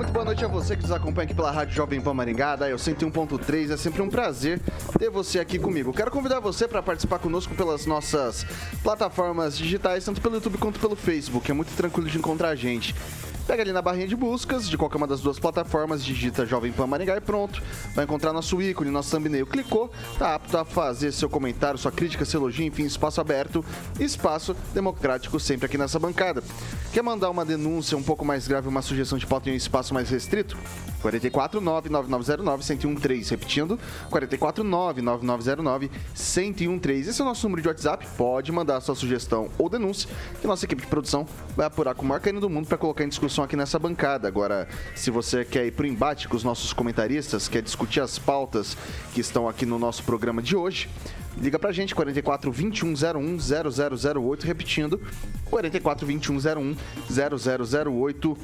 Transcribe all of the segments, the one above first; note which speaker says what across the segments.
Speaker 1: muito boa noite a você que nos acompanha aqui pela Rádio Jovem Pan Maringá, da eu 101.3. É sempre um prazer ter você aqui comigo. Quero convidar você para participar conosco pelas nossas plataformas digitais, tanto pelo YouTube quanto pelo Facebook. É muito tranquilo de encontrar a gente. Pega ali na barrinha de buscas de qualquer uma das duas plataformas, digita Jovem Pan Maringá e pronto. Vai encontrar nosso ícone, nosso thumbnail. Clicou, tá apto a fazer seu comentário, sua crítica, seu elogio, enfim, espaço aberto, espaço democrático sempre aqui nessa bancada. Quer mandar uma denúncia um pouco mais grave, uma sugestão de pauta em um espaço mais restrito? 449-9909-1013. Repetindo, 449-9909-1013. Esse é o nosso número de WhatsApp. Pode mandar sua sugestão ou denúncia, que nossa equipe de produção vai apurar com o maior carinho do mundo para colocar em discussão aqui nessa bancada. Agora, se você quer ir para o embate com os nossos comentaristas, quer discutir as pautas que estão aqui no nosso programa de hoje, liga pra gente, 44 2101 0008, repetindo, 44 2101 0008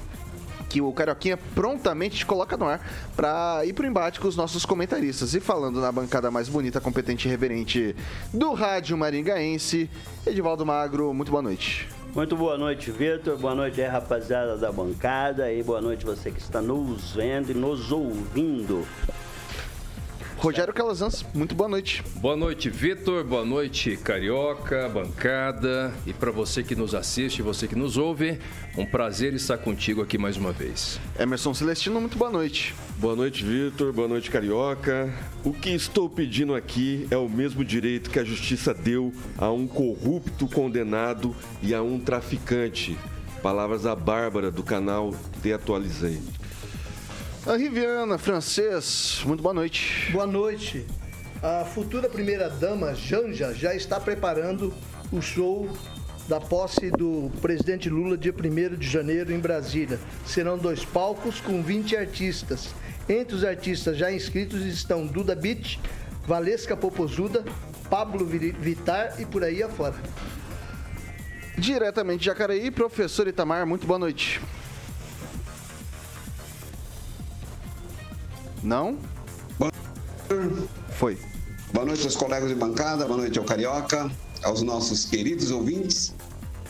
Speaker 1: que o Carioquinha prontamente te coloca no ar para ir pro embate com os nossos comentaristas. E falando na bancada mais bonita, competente e reverente do Rádio Maringaense, Edivaldo Magro, muito boa noite.
Speaker 2: Muito boa noite, Vitor. Boa noite aí, rapaziada da bancada. E boa noite você que está nos vendo e nos ouvindo.
Speaker 1: Rogério Calazans, muito boa noite.
Speaker 3: Boa noite, Vitor. Boa noite, Carioca, bancada. E para você que nos assiste, você que nos ouve, um prazer estar contigo aqui mais uma vez.
Speaker 1: Emerson Celestino, muito boa noite.
Speaker 4: Boa noite, Vitor. Boa noite, Carioca. O que estou pedindo aqui é o mesmo direito que a justiça deu a um corrupto condenado e a um traficante. Palavras da Bárbara do canal Te Atualizei.
Speaker 1: A Riviana, francês, muito boa noite.
Speaker 5: Boa noite. A futura primeira-dama, Janja, já está preparando o show da posse do presidente Lula dia 1 de janeiro em Brasília. Serão dois palcos com 20 artistas. Entre os artistas já inscritos estão Duda Beat, Valesca Popozuda, Pablo Vitar e por aí afora.
Speaker 1: Diretamente de Jacareí, professor Itamar, muito boa noite. Não? Foi.
Speaker 6: Boa noite aos colegas de bancada, boa noite ao Carioca, aos nossos queridos ouvintes.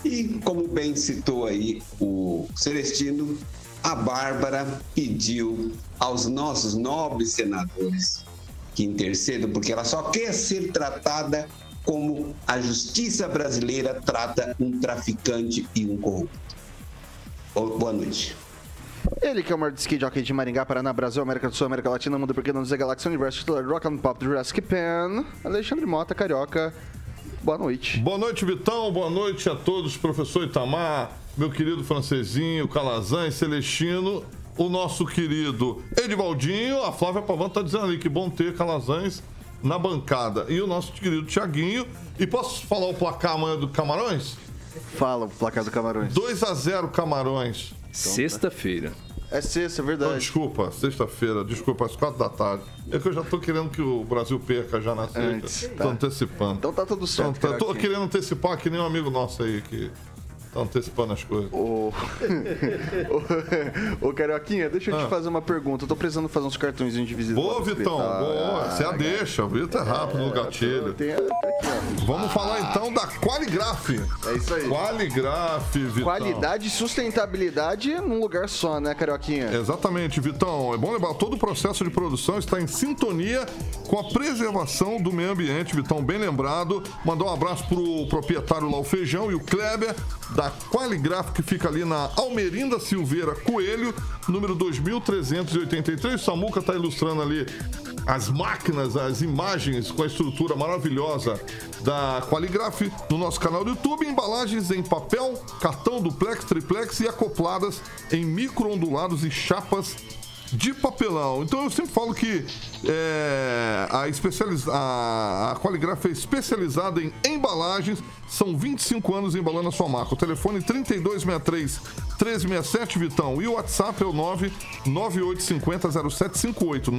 Speaker 6: E como bem citou aí o Celestino, a Bárbara pediu aos nossos nobres senadores que intercedam, porque ela só quer ser tratada como a justiça brasileira trata um traficante e um corrupto. Boa noite.
Speaker 1: Ele que é o maior skate jockey de Maringá, Paraná, Brasil, América do Sul, América Latina, Mundo Porque Não Dizer Galáxia, Universo, titular Rock and Pop Jurassic Pan, Alexandre Mota, Carioca, boa noite.
Speaker 7: Boa noite, Vitão, boa noite a todos, professor Itamar, meu querido francesinho, Calazan e Celestino, o nosso querido Edivaldinho, a Flávia Pavan tá dizendo ali que bom ter Calazans na bancada. E o nosso querido Tiaguinho. E posso falar o placar amanhã do Camarões?
Speaker 1: Fala o placar do Camarões.
Speaker 7: 2 a 0 Camarões.
Speaker 3: Sexta-feira.
Speaker 1: É sexta, é verdade.
Speaker 7: Então, desculpa, sexta-feira, desculpa, às quatro da tarde. É que eu já tô querendo que o Brasil perca já na sexta.
Speaker 1: Antes,
Speaker 7: Tô
Speaker 1: tá.
Speaker 7: antecipando.
Speaker 1: Então tá tudo certo.
Speaker 7: Então, tá- tô querendo antecipar que nem um amigo nosso aí que tá antecipando as coisas.
Speaker 1: Ô, ô, ô, Carioquinha, deixa eu te
Speaker 7: Ah.
Speaker 1: fazer uma pergunta. Eu tô precisando fazer uns cartõezinhos de visita.
Speaker 7: Boa, Vitão,
Speaker 1: hospital.
Speaker 7: boa.
Speaker 1: Ah,
Speaker 7: Você a deixa, o Vitor é rápido no gatilho.
Speaker 1: Ó.
Speaker 7: Vamos falar então da Qualigraf.
Speaker 1: É isso aí.
Speaker 7: Qualigraf, Vitão.
Speaker 1: Qualidade e sustentabilidade num lugar só, né, Carioquinha?
Speaker 7: Exatamente, Vitão. É bom lembrar, todo o processo de produção está em sintonia com a preservação do meio ambiente, Vitão, bem lembrado. Mandar um abraço pro proprietário lá, o Feijão, e o Kleber, da Qualigraf, que fica ali na Almerinda Silveira Coelho, número 2383. O Samuca tá ilustrando ali as máquinas, as imagens com a estrutura maravilhosa da Qualigraf no nosso canal do YouTube. Embalagens em papel, cartão duplex, triplex e acopladas em micro-ondulados e chapas de papelão. Então eu sempre falo que é, a, especializ... a, a é especializada em embalagens. São 25 anos embalando a sua marca. O telefone 3263 1367, Vitão. E o WhatsApp é o 998500758.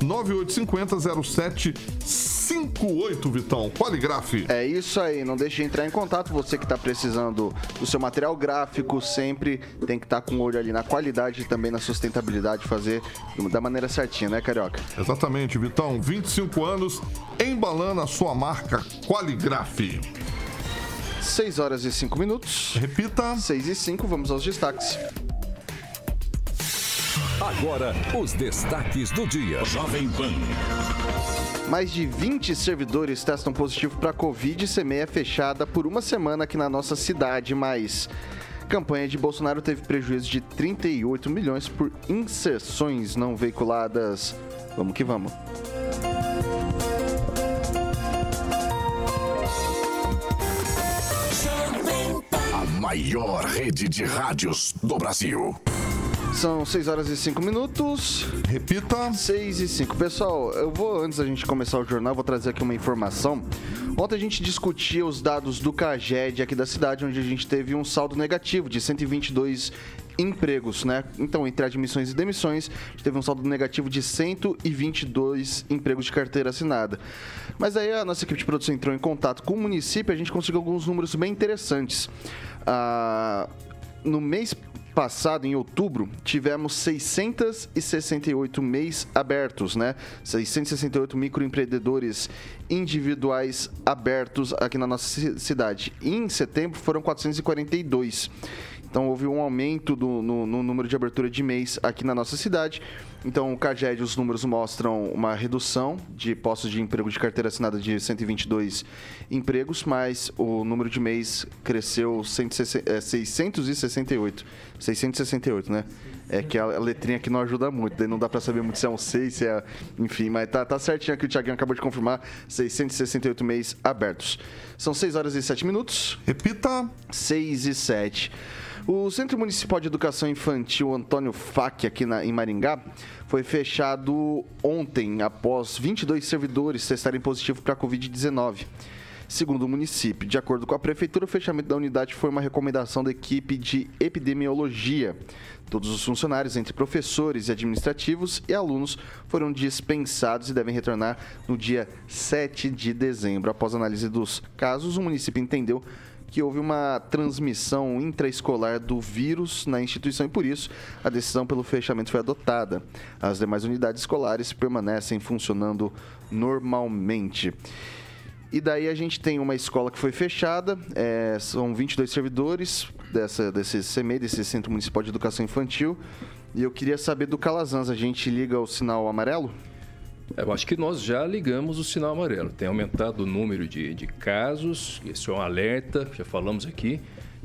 Speaker 7: 998500758, Vitão. Qualigraf.
Speaker 1: É isso aí, não deixe de entrar em contato. Você que está precisando do seu material gráfico, sempre tem que estar tá com o olho ali na qualidade e também na sustentabilidade, fazer da maneira certinha, né, Carioca?
Speaker 7: Exatamente, Vitão. 25 anos embalando a sua marca Qualigraf.
Speaker 1: 6 horas e 5 minutos.
Speaker 7: Repita.
Speaker 1: 6 e 5, vamos aos destaques.
Speaker 8: Agora, os destaques do dia. Jovem Pan.
Speaker 1: Mais de 20 servidores testam positivo para Covid e é fechada por uma semana aqui na nossa cidade, mas campanha de Bolsonaro teve prejuízo de 38 milhões por inserções não veiculadas. Vamos que vamos.
Speaker 8: maior rede de rádios do Brasil.
Speaker 1: São 6 horas e 5 minutos.
Speaker 7: Repita.
Speaker 1: 6 e 5. Pessoal, eu vou, antes da gente começar o jornal, vou trazer aqui uma informação. Ontem a gente discutia os dados do CAGED aqui da cidade, onde a gente teve um saldo negativo de 122 empregos, né? Então, entre admissões e demissões, a gente teve um saldo negativo de 122 empregos de carteira assinada. Mas aí a nossa equipe de produção entrou em contato com o município e a gente conseguiu alguns números bem interessantes. Ah, no mês passado, em outubro, tivemos 668 mês abertos, né? 668 microempreendedores individuais abertos aqui na nossa cidade. E em setembro foram 442. Então houve um aumento do, no, no, número de abertura de mês aqui na nossa cidade. Então o CAGED, os números mostram uma redução de postos de emprego de carteira assinada de 122 empregos, mas o número de mês cresceu 668. 668, é, né? É que a letrinha aqui não ajuda muito, daí não dá para saber muito se é um 6, se é. Enfim, mas tá, tá certinho aqui, o Thiaguinho acabou de confirmar: 668 mês abertos. São 6 horas e 7 minutos.
Speaker 7: Repita:
Speaker 1: 6 e 7. O Centro Municipal de Educação Infantil Antônio Fac, aqui na, em Maringá, foi fechado ontem, após 22 servidores testarem positivo para a Covid-19. Segundo o município, de acordo com a prefeitura, o fechamento da unidade foi uma recomendação da equipe de epidemiologia. Todos os funcionários, entre professores e administrativos e alunos, foram dispensados e devem retornar no dia 7 de dezembro. Após análise dos casos, o município entendeu que houve uma transmissão intraescolar do vírus na instituição e por isso a decisão pelo fechamento foi adotada. As demais unidades escolares permanecem funcionando normalmente. E daí a gente tem uma escola que foi fechada, é, são 22 servidores dessa, desse CME, desse Centro Municipal de Educação Infantil. E eu queria saber do Calazans, a gente liga o sinal amarelo?
Speaker 3: Eu acho que nós já ligamos o sinal amarelo. Tem aumentado o número de, de casos, isso é um alerta, já falamos aqui,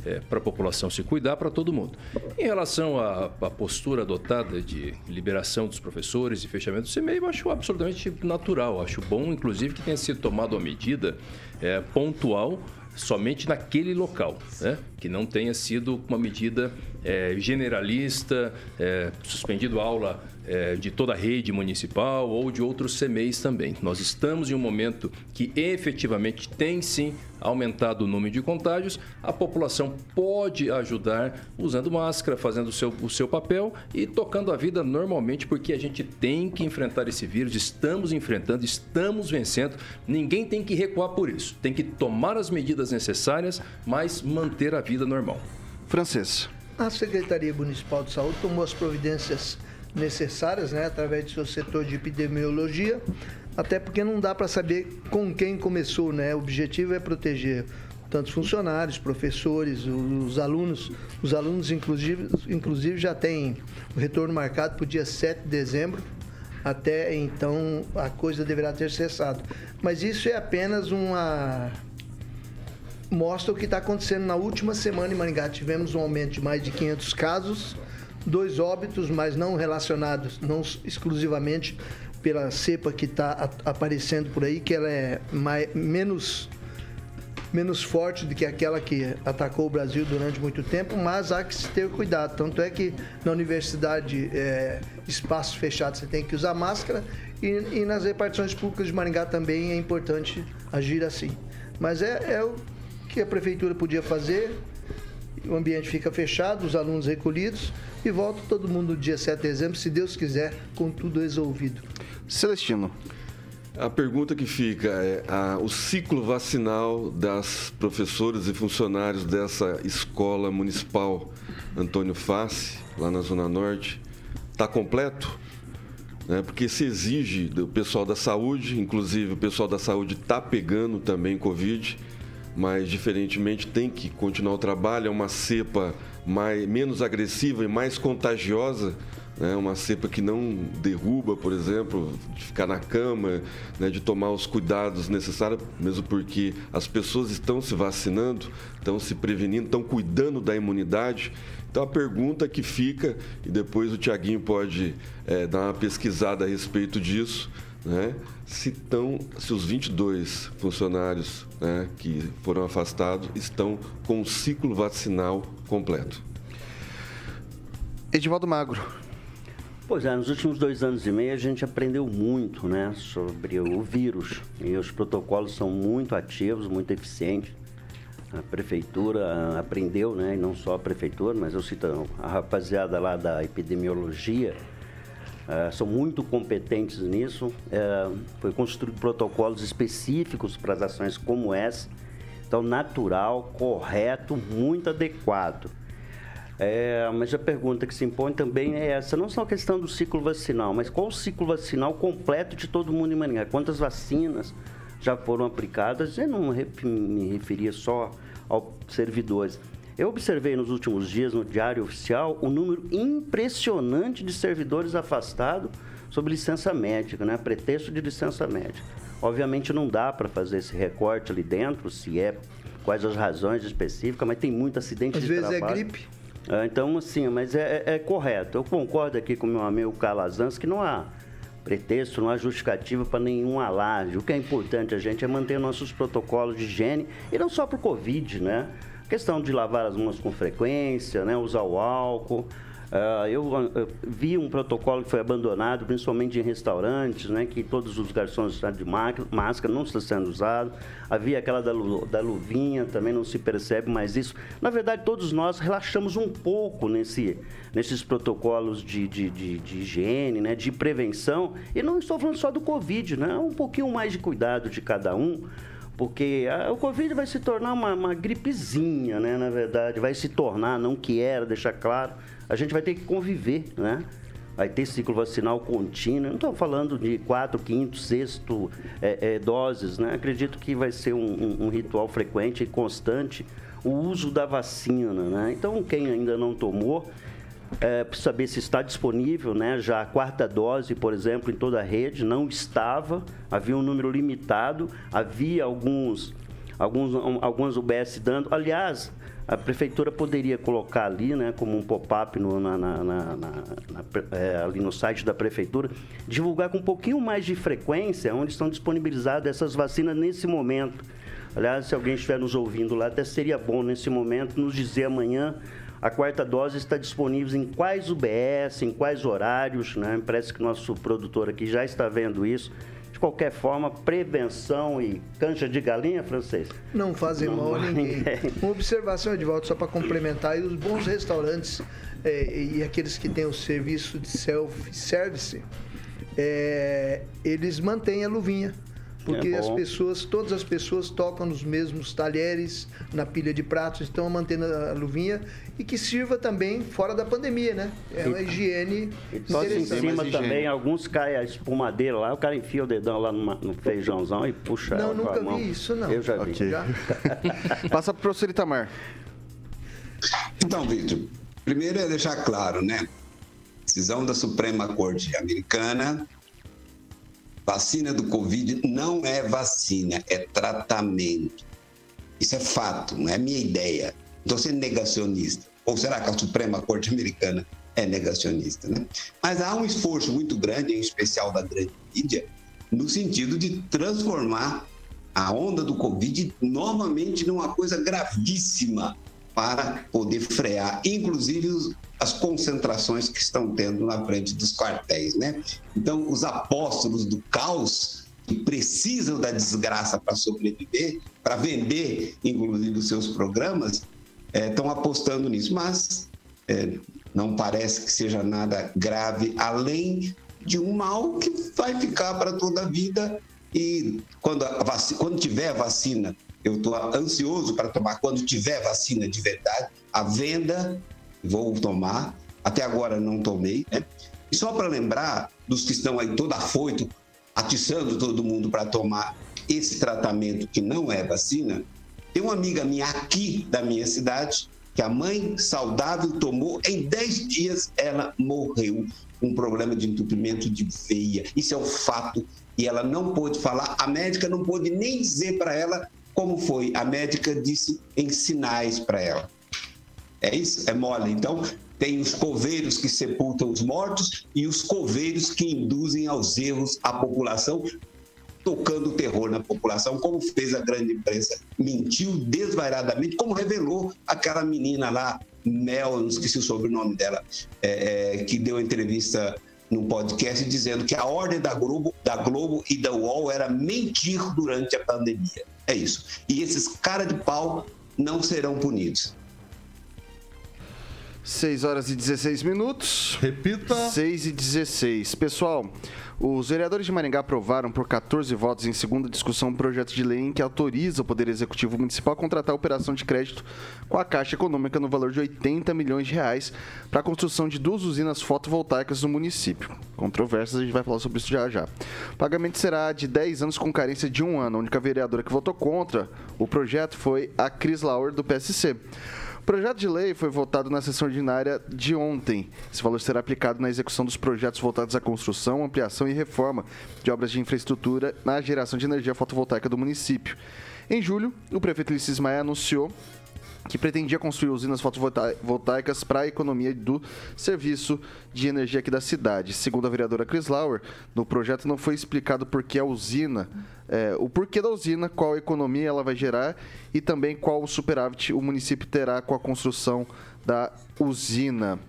Speaker 3: é, para a população se cuidar, para todo mundo. Em relação à, à, postura adotada de liberação dos professores e fechamento do CMEI, eu acho absolutamente natural. Acho bom, inclusive, que tenha sido tomada uma medida é, pontual somente naquele local, né? Que não tenha sido uma medida é, generalista, é, suspendido aula é, de toda a rede municipal ou de outros CMEs também. Nós estamos em um momento que efetivamente tem sim aumentado o número de contágios. A população pode ajudar usando máscara, fazendo o seu, o seu papel e tocando a vida normalmente, porque a gente tem que enfrentar esse vírus, estamos enfrentando, estamos vencendo. Ninguém tem que recuar por isso. Tem que tomar as medidas necessárias, mas manter a vida normal.
Speaker 1: Francês.
Speaker 5: A Secretaria Municipal de Saúde tomou as providências necessárias, né, através do seu setor de epidemiologia, até porque não dá para saber com quem começou, né? O objetivo é proteger tantos funcionários, professores, os alunos. Os alunos, inclusive, inclusive já têm o retorno marcado para o dia 7 de dezembro. Até então a coisa deverá ter cessado. Mas isso é apenas uma. Mostra o que está acontecendo na última semana em Maringá. Tivemos um aumento de mais de 500 casos dois óbitos, mas não relacionados, não exclusivamente pela cepa que está aparecendo por aí, que ela é mais, menos menos forte do que aquela que atacou o Brasil durante muito tempo, mas há que se ter cuidado. Tanto é que na universidade, é, fechados, você tem que usar máscara e, e, nas repartições públicas de Maringá também é importante agir assim. Mas é, é o que a prefeitura podia fazer, o ambiente fica fechado, os alunos recolhidos e volta todo mundo no dia 7 de dezembro, se Deus quiser, com tudo resolvido.
Speaker 1: Celestino.
Speaker 4: A pergunta que fica é a, o ciclo vacinal das professoras e funcionários dessa escola municipal Antônio Face, lá na Zona Norte, está completo? Né? Porque se exige do pessoal da saúde, inclusive o pessoal da saúde está pegando também Covid, mas diferentemente tem que continuar o trabalho, é uma cepa mais, menos agressiva e mais contagiosa né? uma cepa que não derruba, por exemplo, de ficar na cama, né? de tomar os cuidados necessários, mesmo porque as pessoas estão se vacinando, estão se prevenindo, estão cuidando da imunidade. Então a pergunta que fica, e depois o Tiaguinho pode é, dar uma pesquisada a respeito disso, né? se, tão, se os 22 funcionários né, que foram afastados estão com o ciclo vacinal completo.
Speaker 1: Edivaldo Magro,
Speaker 2: Pois é, nos últimos dois anos e meio a gente aprendeu muito né, sobre o vírus e os protocolos são muito ativos, muito eficientes. A prefeitura aprendeu, né, e não só a prefeitura, mas eu cito a rapaziada lá da epidemiologia, uh, são muito competentes nisso. Uh, foi construído protocolos específicos para as ações como essa. Então, natural, correto, muito adequado. É, mas a pergunta que se impõe também é essa, não só a questão do ciclo vacinal, mas qual o ciclo vacinal completo de todo mundo em Maringá? Quantas vacinas já foram aplicadas? Eu não me referia só aos servidores. Eu observei nos últimos dias no Diário Oficial o um número impressionante de servidores afastados sob licença médica, né? pretexto de licença médica. Obviamente não dá para fazer esse recorte ali dentro, se é quais as razões específicas, mas tem muito acidente
Speaker 5: Às
Speaker 2: de
Speaker 5: vezes
Speaker 2: trabalho.
Speaker 5: é gripe.
Speaker 2: Ah, então, assim, mas é, é, é, correto. Eu concordo aqui com meu amigo Calazans que não há pretexto, não há justificativa para nenhum alarde. O que é importante a gente é manter nossos protocolos de higiene, e não só para o Covid, né? Questão de lavar as mãos com frequência, né? usar o álcool. Uh, eu, uh, vi um protocolo que foi abandonado, principalmente em restaurantes, né, que todos os garçons estão de máscara, não está sendo usado. Havia aquela da, da luvinha, também não se percebe mais isso. Na verdade, todos nós relaxamos um pouco nesse, nesses protocolos de, de, de, de higiene, né, de prevenção. E não estou falando só do Covid, né, um pouquinho mais de cuidado de cada um porque a, o Covid vai se tornar uma, uma, gripezinha, né? Na verdade, vai se tornar, não que era, deixar claro, a gente vai ter que conviver, né? Vai ter ciclo vacinal contínuo. Não estou falando de quatro, quinto, sexto é, é, doses, né? Acredito que vai ser um, um, um, ritual frequente e constante o uso da vacina, né? Então, quem ainda não tomou, é, saber se está disponível, né? Já a quarta dose, por exemplo, em toda a rede não estava, havia um número limitado, havia alguns, alguns, algumas UBS dando. Aliás, a prefeitura poderia colocar ali, né, como um pop-up na, na, na, é, ali no site da prefeitura, divulgar com um pouquinho mais de frequência onde estão disponibilizadas essas vacinas nesse momento. Aliás, se alguém estiver nos ouvindo lá, até seria bom nesse momento nos dizer amanhã a quarta dose está disponível em quais UBS, em quais horários, né? Parece que nosso produtor aqui já está vendo isso. De qualquer forma, prevenção e cancha de galinha, francês?
Speaker 5: Não fazem mal a ninguém. ninguém. Uma observação, Edvaldo, só para complementar, e os bons restaurantes é, e aqueles que têm o serviço de self-service, é, eles mantêm a luvinha porque é as pessoas, todas as pessoas tocam nos mesmos talheres, na pilha de pratos, estão mantendo a luvinha e que sirva também fora da pandemia, né? É uma higiene
Speaker 2: e só em cima também, alguns caem a espumadeira lá, o cara enfia o dedão lá numa, no feijãozão e puxa
Speaker 5: Não, nunca
Speaker 2: vi
Speaker 5: isso, não.
Speaker 2: Eu já vi. Okay. Já?
Speaker 1: Passa para o professor Itamar.
Speaker 6: Então, Vitor, primeiro é deixar claro, né? Decisão da Suprema Corte Americana Vacina do Covid não é vacina, é tratamento. Isso é fato, não é minha ideia. Estou sendo negacionista. Ou será que a Suprema Corte Americana é negacionista. Né? Mas há um esforço muito grande, em especial da grande mídia, no sentido de transformar a onda do Covid novamente numa coisa gravíssima para poder frear, inclusive as concentrações que estão tendo na frente dos quartéis, né? Então, os apóstolos do caos que precisam da desgraça para sobreviver, para vender, inclusive, os seus programas, estão é, apostando nisso. Mas é, não parece que seja nada grave, além de um mal que vai ficar para toda a vida. E quando, vacina, quando tiver vacina, eu estou ansioso para tomar. Quando tiver vacina de verdade, a venda, vou tomar. Até agora não tomei. Né? E só para lembrar dos que estão aí todo afoito, atiçando todo mundo para tomar esse tratamento que não é vacina, tem uma amiga minha aqui da minha cidade que a mãe saudável tomou, em 10 dias ela morreu um problema de entupimento de veia. Isso é um fato e ela não pôde falar, a médica não pôde nem dizer para ela como foi. A médica disse em sinais para ela. É isso? É mole. Então, tem os coveiros que sepultam os mortos e os coveiros que induzem aos erros a população, tocando terror na população, como fez a grande imprensa. Mentiu desvairadamente, como revelou aquela menina lá, Mel, não esqueci o sobrenome dela, é, é, que deu entrevista no podcast dizendo que a ordem da Globo, da Globo e da UOL era mentir durante a pandemia. É isso. E esses cara de pau não serão punidos.
Speaker 1: 6 horas e 16 minutos.
Speaker 7: Repita.
Speaker 1: 6 e 16. Pessoal, os vereadores de Maringá aprovaram por 14 votos em segunda discussão um projeto de lei em que autoriza o Poder Executivo Municipal a contratar a operação de crédito com a Caixa Econômica no valor de 80 milhões de reais para a construção de duas usinas fotovoltaicas no município. Controversas, a gente vai falar sobre isso já já. O pagamento será de 10 anos com carência de um ano. A única vereadora que votou contra o projeto foi a Cris Lauer, do PSC. Projeto de lei foi votado na sessão ordinária de ontem. Esse valor será aplicado na execução dos projetos voltados à construção, ampliação e reforma de obras de infraestrutura na geração de energia fotovoltaica do município. Em julho, o prefeito Ulisses Maia anunciou que pretendia construir usinas fotovoltaicas para a economia do serviço de energia aqui da cidade. Segundo a vereadora Chris Lauer, no projeto não foi explicado por que a usina, é, o porquê da usina, qual economia ela vai gerar e também qual superávit o município terá com a construção da usina.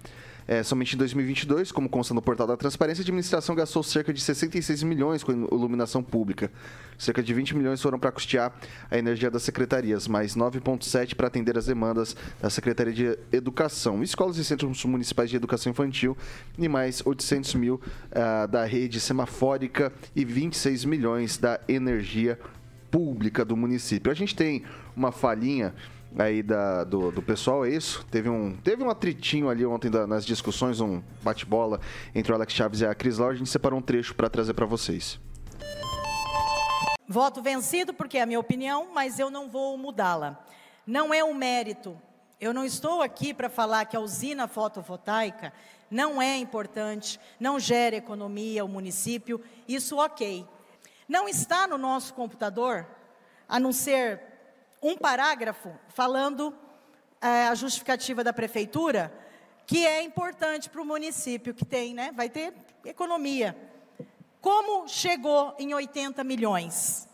Speaker 1: É, somente em 2022, como consta no portal da Transparência, a administração gastou cerca de 66 milhões com iluminação pública. Cerca de 20 milhões foram para custear a energia das secretarias, mais 9,7 para atender as demandas da Secretaria de Educação, escolas e centros municipais de educação infantil e mais 800 mil uh, da rede semafórica e 26 milhões da energia pública do município. A gente tem uma falhinha aí da, do, do pessoal, é isso? Teve um, teve um atritinho ali ontem da, nas discussões, um bate-bola entre o Alex Chaves e a Cris Lau. A gente separou um trecho para trazer para vocês.
Speaker 9: Voto vencido, porque é a minha opinião, mas eu não vou mudá-la. Não é um mérito. Eu não estou aqui para falar que a usina fotovoltaica não é importante, não gera economia ao município, isso ok. Não está no nosso computador, a não ser um parágrafo falando é, a justificativa da prefeitura, que é importante para o município, que tem, né? Vai ter economia. Como chegou em 80 milhões?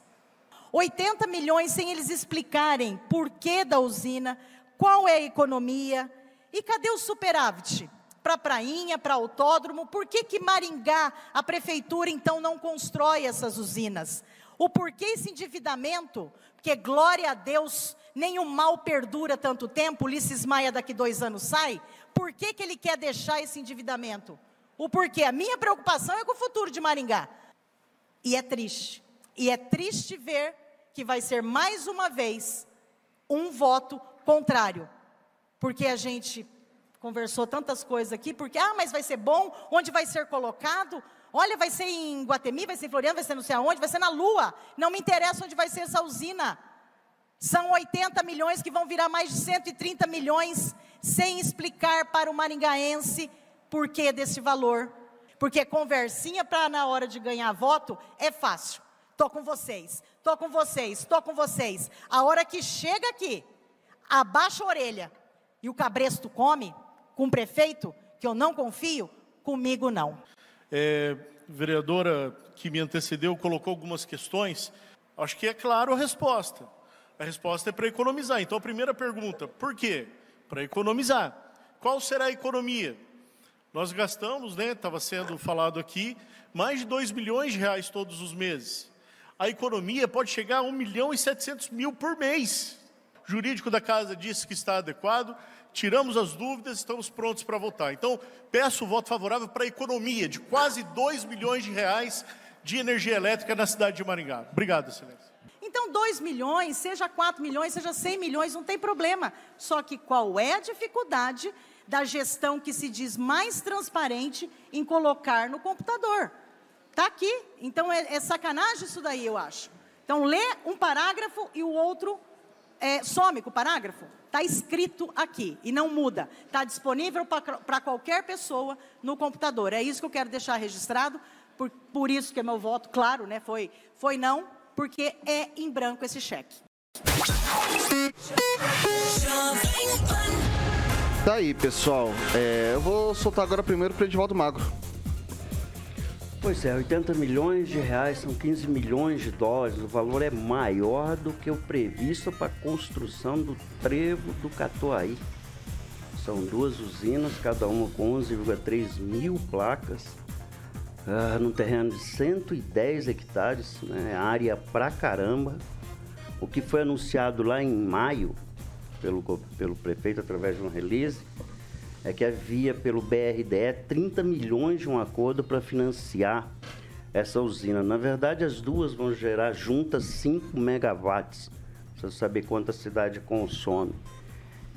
Speaker 9: 80 milhões sem eles explicarem por que da usina, qual é a economia e cadê o superávit? Para prainha, para autódromo, por que que Maringá, a prefeitura então não constrói essas usinas? O porquê esse endividamento? Porque glória a Deus, nenhum mal perdura tanto tempo. Ulisses Maia daqui dois anos sai. Por que, que ele quer deixar esse endividamento? O porquê? A minha preocupação é com o futuro de Maringá. E é triste. E é triste ver que vai ser mais uma vez um voto contrário. Porque a gente conversou tantas coisas aqui, porque, ah, mas vai ser bom, onde vai ser colocado? Olha, vai ser em Guatemi, vai ser em Floriano, vai ser não sei aonde, vai ser na Lua. Não me interessa onde vai ser essa usina. São 80 milhões que vão virar mais de 130 milhões, sem explicar para o maringaense por que desse valor. Porque conversinha para na hora de ganhar voto é fácil. Tô com vocês, tô com vocês, tô com vocês. A hora que chega aqui, abaixa a orelha e o cabresto come com o prefeito, que eu não confio, comigo não.
Speaker 10: É, vereadora que me antecedeu colocou algumas questões. Acho que é claro a resposta. A resposta é para economizar. Então, a primeira pergunta, por quê? Para economizar. Qual será a economia? Nós gastamos, né, estava sendo falado aqui, mais de 2 milhões de reais todos os meses. A economia pode chegar a 1 milhão e 700 mil por mês. O jurídico da casa disse que está adequado, tiramos as dúvidas, estamos prontos para votar. Então, peço o voto favorável para a economia de quase 2 milhões de reais de energia elétrica na cidade de Maringá. Obrigado, excelência.
Speaker 9: Então, 2 milhões, seja 4 milhões, seja 100 milhões, não tem problema. Só que qual é a dificuldade da gestão que se diz mais transparente em colocar no computador? Está aqui. Então, é, é, sacanagem isso daí, eu acho. Então, lê um parágrafo e o outro é, some com o parágrafo. Está escrito aqui e não muda. Está disponível para qualquer pessoa no computador. É isso que eu quero deixar registrado. Por, por isso que é meu voto, claro, né, foi, foi não, porque é em branco esse cheque.
Speaker 1: Tá aí, pessoal. É, eu vou soltar agora primeiro para Edivaldo Magro.
Speaker 2: Pois é, 80 milhões de reais são 15 milhões de dólares. O valor é maior do que o previsto para a construção do trevo do Catuaí. São duas usinas, cada uma com 11,3 mil placas, uh, num terreno de 110 hectares, né, área pra caramba. O que foi anunciado lá em maio pelo, pelo prefeito através de um release é que havia pelo BRDE 30 milhões de um acordo para financiar essa usina. Na verdade, as duas vão gerar juntas 5 megawatts. Precisa saber quanto a cidade consome.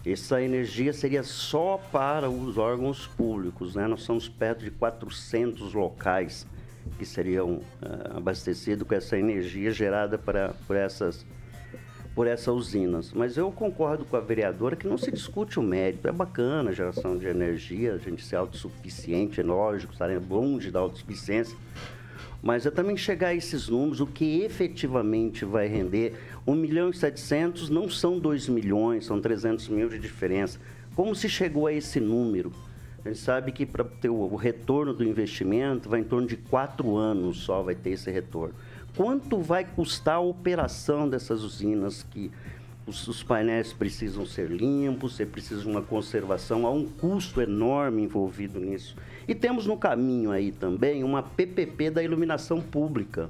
Speaker 2: Essa energia seria só para os órgãos públicos, né? Nós somos perto de 400 locais que seriam uh, abastecidos com essa energia gerada para, por essas por essas usinas. Mas eu concordo com a vereadora que não se discute o mérito. É bacana a geração de energia, a gente ser autossuficiente, é lógico, estarem longe da autossuficiência. Mas é também chegar a esses números, o que efetivamente vai render. 1 milhão e 700 não são 2 milhões, são 300 mil de diferença. Como se chegou a esse número? A gente sabe que para ter o retorno do investimento vai em torno de quatro anos só vai ter esse retorno quanto vai custar a operação dessas usinas que os, os painéis precisam ser limpos, você precisa de uma conservação, há um custo enorme envolvido nisso. E temos no caminho aí também uma PPP da iluminação pública,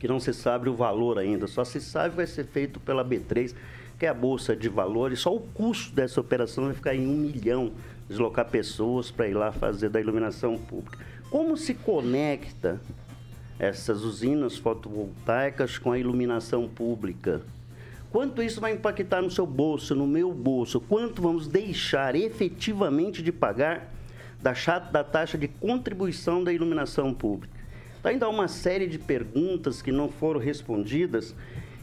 Speaker 2: que não se sabe o valor ainda, só se sabe que vai ser feito pela B3, que é a Bolsa de Valores, só o custo dessa operação vai ficar em um milhão, deslocar pessoas para ir lá fazer da iluminação pública. Como se conecta essas usinas fotovoltaicas com a iluminação pública. Quanto isso vai impactar no seu bolso, no meu bolso? Quanto vamos deixar efetivamente de pagar da, taxa de contribuição da iluminação pública? Então, ainda há uma série de perguntas que não foram respondidas.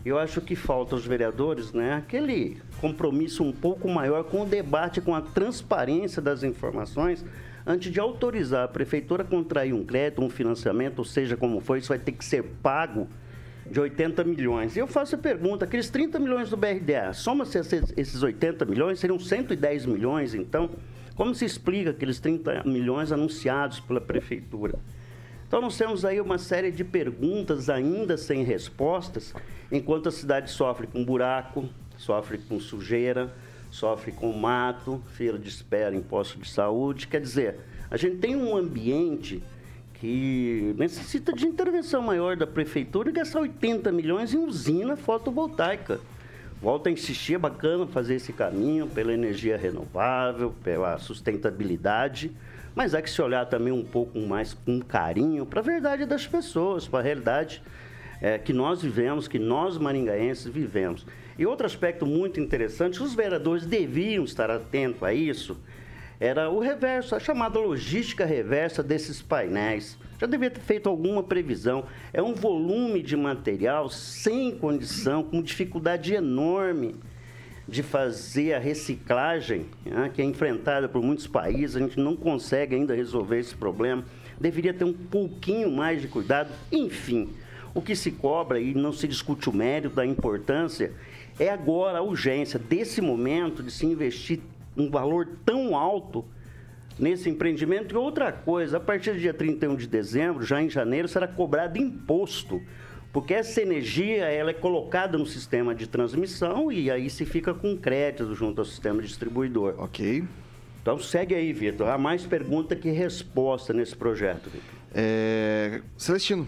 Speaker 2: Eu acho que falta aos vereadores né, aquele compromisso um pouco maior com o debate, com a transparência das informações antes de autorizar a prefeitura a contrair um crédito, um financiamento, ou seja como for, isso vai ter que ser pago de 80 milhões. E eu faço a pergunta, aqueles 30 milhões do BRDA, soma-se esses 80 milhões, seriam 110 milhões, então, como se explica aqueles 30 milhões anunciados pela prefeitura? Então, nós temos aí uma série de perguntas ainda sem respostas, enquanto a cidade sofre com buraco, sofre com sujeira, sofre com mato, fila de espera em posto de saúde. Quer dizer, a gente tem um ambiente que necessita de intervenção maior da prefeitura e gastar 80 milhões em usina fotovoltaica. Volto a insistir, é bacana fazer esse caminho pela energia renovável, pela sustentabilidade, mas há que se olhar também um pouco mais com carinho para a verdade das pessoas, para a realidade é, que nós vivemos, que nós maringaenses vivemos. E outro aspecto muito interessante, os vereadores deviam estar atentos a isso, era o reverso, a chamada logística reversa desses painéis. Já devia ter feito alguma previsão. É um volume de material sem condição, com dificuldade enorme de fazer a reciclagem, né, que é enfrentada por muitos países. A gente não consegue ainda resolver esse problema. Deveria ter um pouquinho mais de cuidado. Enfim, o que se cobra e não se discute o mérito da importância é agora a urgência desse momento de se investir um valor tão alto nesse empreendimento. E outra coisa, a partir do dia 31 de dezembro, já em janeiro, será cobrado imposto. Porque essa energia ela é colocada no sistema de transmissão e aí se fica com crédito junto ao sistema distribuidor.
Speaker 1: Ok.
Speaker 2: Então segue aí, Vitor. Há mais pergunta que resposta nesse projeto, Vitor.
Speaker 1: É... Celestino.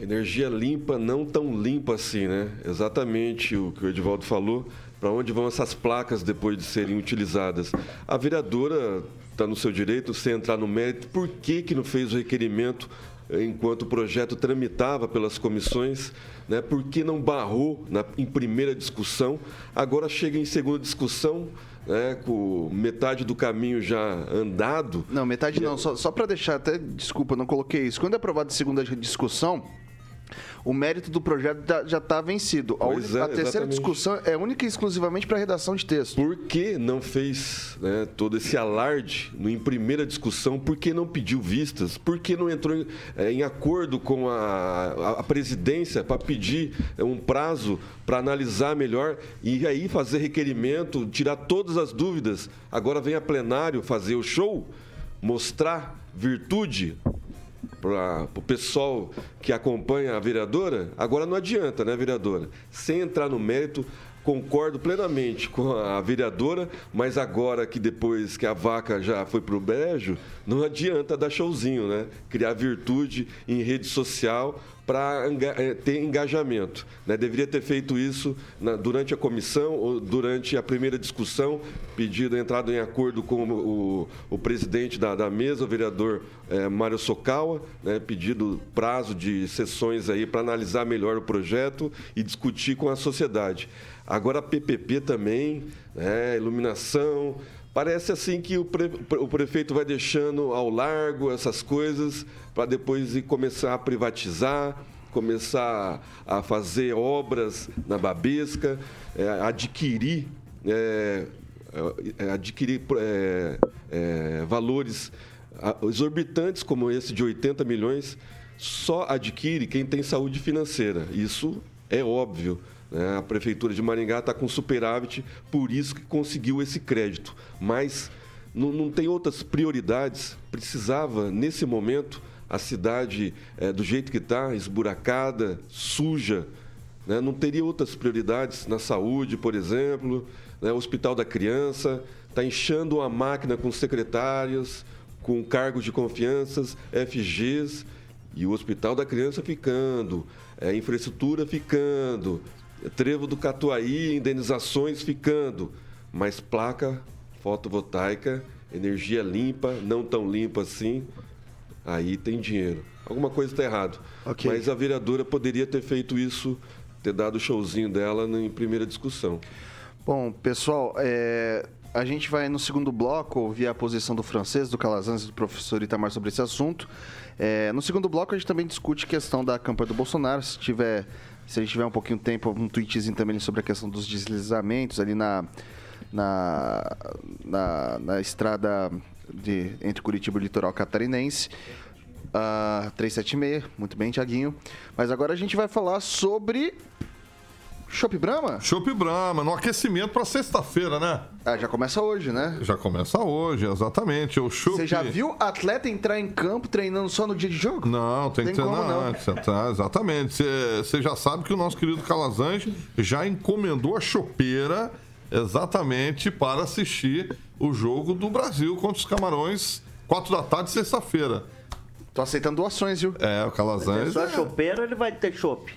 Speaker 4: Energia limpa, não tão limpa assim, né? Exatamente o que o Edivaldo falou. Para onde vão essas placas depois de serem utilizadas? A vereadora está no seu direito, sem entrar no mérito, por que, que não fez o requerimento enquanto o projeto tramitava pelas comissões, né? por que não barrou na, em primeira discussão? Agora chega em segunda discussão, né, com metade do caminho já andado.
Speaker 1: Não, metade não, só, só para deixar, até desculpa, não coloquei isso. Quando é aprovado em segunda discussão, o mérito do projeto já está vencido. A,
Speaker 4: é,
Speaker 1: a terceira
Speaker 4: exatamente.
Speaker 1: discussão é única e exclusivamente para redação de texto.
Speaker 4: Por que não fez né, todo esse alarde no, em primeira discussão? Por que não pediu vistas? Por que não entrou em, eh, em acordo com a, a- a presidência para pedir eh, um prazo para analisar melhor e aí fazer requerimento, tirar todas as dúvidas? Agora vem a plenário fazer o show, mostrar virtude para o pessoal que acompanha a vereadora, agora não adianta, né, vereadora? Sem entrar no mérito, concordo plenamente com a vereadora, mas agora que depois que a vaca já foi para o brejo, não adianta dar showzinho, né? Criar virtude em rede social para ter engajamento. Né? Deveria ter feito isso na- durante a comissão ou durante a primeira discussão, pedido, entrado em acordo com o, o presidente da, da mesa, o vereador eh, Mário Sokawa, né? pedido prazo de sessões aí para analisar melhor o projeto e discutir com a sociedade. Agora a PPP também, né? iluminação, Parece assim que o, pre- o prefeito vai deixando ao largo essas coisas para depois ir começar a privatizar, começar a fazer obras na Babesca, eh, adquirir, eh, eh, adquirir eh, eh, valores exorbitantes como esse de 80 milhões, só adquire quem tem saúde financeira. Isso é óbvio. Né? A Prefeitura de Maringá está com superávit, por isso que conseguiu esse crédito. Mas não, não tem outras prioridades. Precisava, nesse momento, a cidade, eh, do jeito que está, esburacada, suja, né? não teria outras prioridades na saúde, por exemplo, né? o Hospital da Criança, está inchando a máquina com secretários, com cargos de confianças, FGs, e o Hospital da Criança ficando, é, infraestrutura ficando, trevo do Catuaí, indenizações ficando, mas placa fotovoltaica, energia limpa, não tão limpa assim, aí tem dinheiro. Alguma coisa está errado.
Speaker 1: Ok.
Speaker 4: Mas a vereadora poderia ter feito isso, ter dado o showzinho dela em primeira discussão.
Speaker 1: Bom, pessoal, é, a gente vai no segundo bloco ouvir a posição do francês, do Calazans e do professor Itamar sobre esse assunto. É, no segundo bloco, a gente também discute a questão da campanha do Bolsonaro. Se tiver, se a gente tiver um pouquinho de tempo, um tweetzinho também sobre a questão dos deslizamentos ali na, na, na, na estrada de, entre Curitiba e o litoral catarinense. Ah, 376, muito bem, Tiaguinho. Mas agora a gente vai falar sobre Chopp Brahma.
Speaker 7: Chopp Brahma, no aquecimento para sexta-feira, né?
Speaker 1: Ah, já começa hoje, né?
Speaker 7: Já começa hoje, exatamente. O Chopp...
Speaker 1: Você já viu atleta entrar em campo treinando só no dia de jogo?
Speaker 7: Não, tem, que
Speaker 1: Tem como
Speaker 7: treinar antes. tá? exatamente. Você já sabe que o nosso querido Calazans já encomendou a chopeira exatamente para assistir o jogo do Brasil contra os Camarões, quatro da tarde, sexta-feira.
Speaker 1: Tô aceitando doações, viu?
Speaker 7: É, o
Speaker 2: É
Speaker 7: Calazans.
Speaker 2: só chopeiro ele vai ter chope?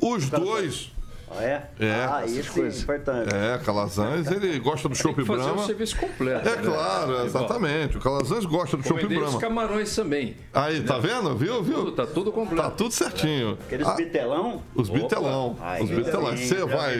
Speaker 7: Os dois.
Speaker 2: Ah, é?
Speaker 7: É,
Speaker 2: ah, isso é importante.
Speaker 7: É, Calazans, ele gosta do chopp
Speaker 3: que fazer
Speaker 7: Brahma.
Speaker 3: o serviço completo.
Speaker 7: É
Speaker 3: né?
Speaker 7: claro, exatamente. O Calazans gosta do chopp
Speaker 3: Encomendei os
Speaker 7: Brahma.
Speaker 3: camarões também.
Speaker 7: Aí, tá vendo? Viu, viu?
Speaker 3: Tudo, tá tudo completo.
Speaker 7: Tá tudo certinho.
Speaker 2: Aqueles
Speaker 7: Ah,
Speaker 2: bitelão?
Speaker 7: os bitelão.
Speaker 2: Ai,
Speaker 7: Os bitelão. Você
Speaker 2: é
Speaker 7: vai.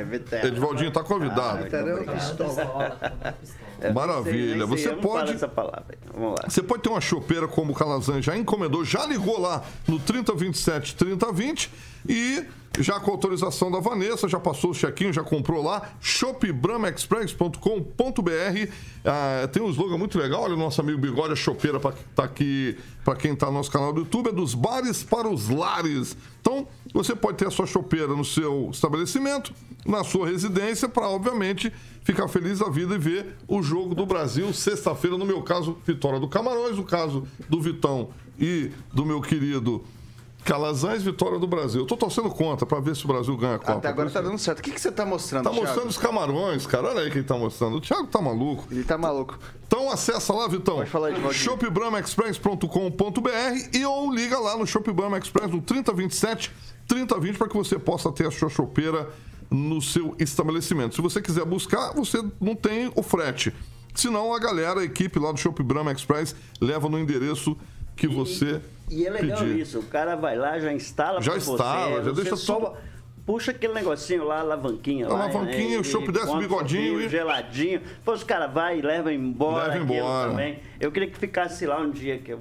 Speaker 2: é vitel.
Speaker 7: Edvaldinho tá convidado.
Speaker 5: Pistola.
Speaker 2: Eu nem
Speaker 7: Maravilha. Você pode-
Speaker 2: essa palavra. aí. Vamos lá.
Speaker 7: Você pode ter uma chopeira como o Calazan já encomendou, já ligou lá no 3027 3020 e já com autorização da Vanessa, já passou o chequinho, já comprou lá, shopbramaexpress.com.br. Ah, tem um slogan muito legal, olha o nosso amigo Bigode, a chopeira para tá aqui, para quem está no nosso canal do YouTube, é dos bares para os lares. Então, você pode ter a sua chopeira no seu estabelecimento, na sua residência, para, obviamente, ficar feliz da vida e ver o jogo do Brasil, sexta-feira, no meu caso, vitória do Camarões, no caso do Vitão e do meu querido Calazans, vitória do Brasil. Eu tô torcendo contra para ver se o Brasil ganha a Copa.
Speaker 1: Até agora tá dando certo. O que, que você tá mostrando,
Speaker 7: Tá
Speaker 1: Thiago?
Speaker 7: mostrando os camarões, cara. Olha aí quem tá mostrando. O Thiago tá maluco.
Speaker 1: Ele tá maluco.
Speaker 7: Então acessa lá, Vitão.
Speaker 1: Pode falar Valdinho.
Speaker 7: shopbramaexpress.com.br e ou liga lá no Shop Brahma Express no 3027 3020 para que você possa ter a sua chopeira no seu estabelecimento. Se você quiser buscar, você não tem o frete. Senão a galera, a equipe lá do Shop Brahma Express leva no endereço que você
Speaker 2: E é legal
Speaker 7: pedir.
Speaker 2: isso, o cara vai lá, já instala
Speaker 7: Já
Speaker 2: pra
Speaker 7: instala,
Speaker 2: você,
Speaker 7: já
Speaker 2: você
Speaker 7: deixa
Speaker 2: só
Speaker 7: tudo-
Speaker 2: Puxa aquele negocinho lá, a alavanquinha
Speaker 7: A
Speaker 2: lá.
Speaker 7: alavanquinha,
Speaker 2: né,
Speaker 7: o chopp
Speaker 2: e
Speaker 7: desce o
Speaker 2: um
Speaker 7: bigodinho e-
Speaker 2: geladinho. Depois os caras vai e leva embora
Speaker 7: Leva embora.
Speaker 2: também. Eu queria que ficasse lá um dia que eu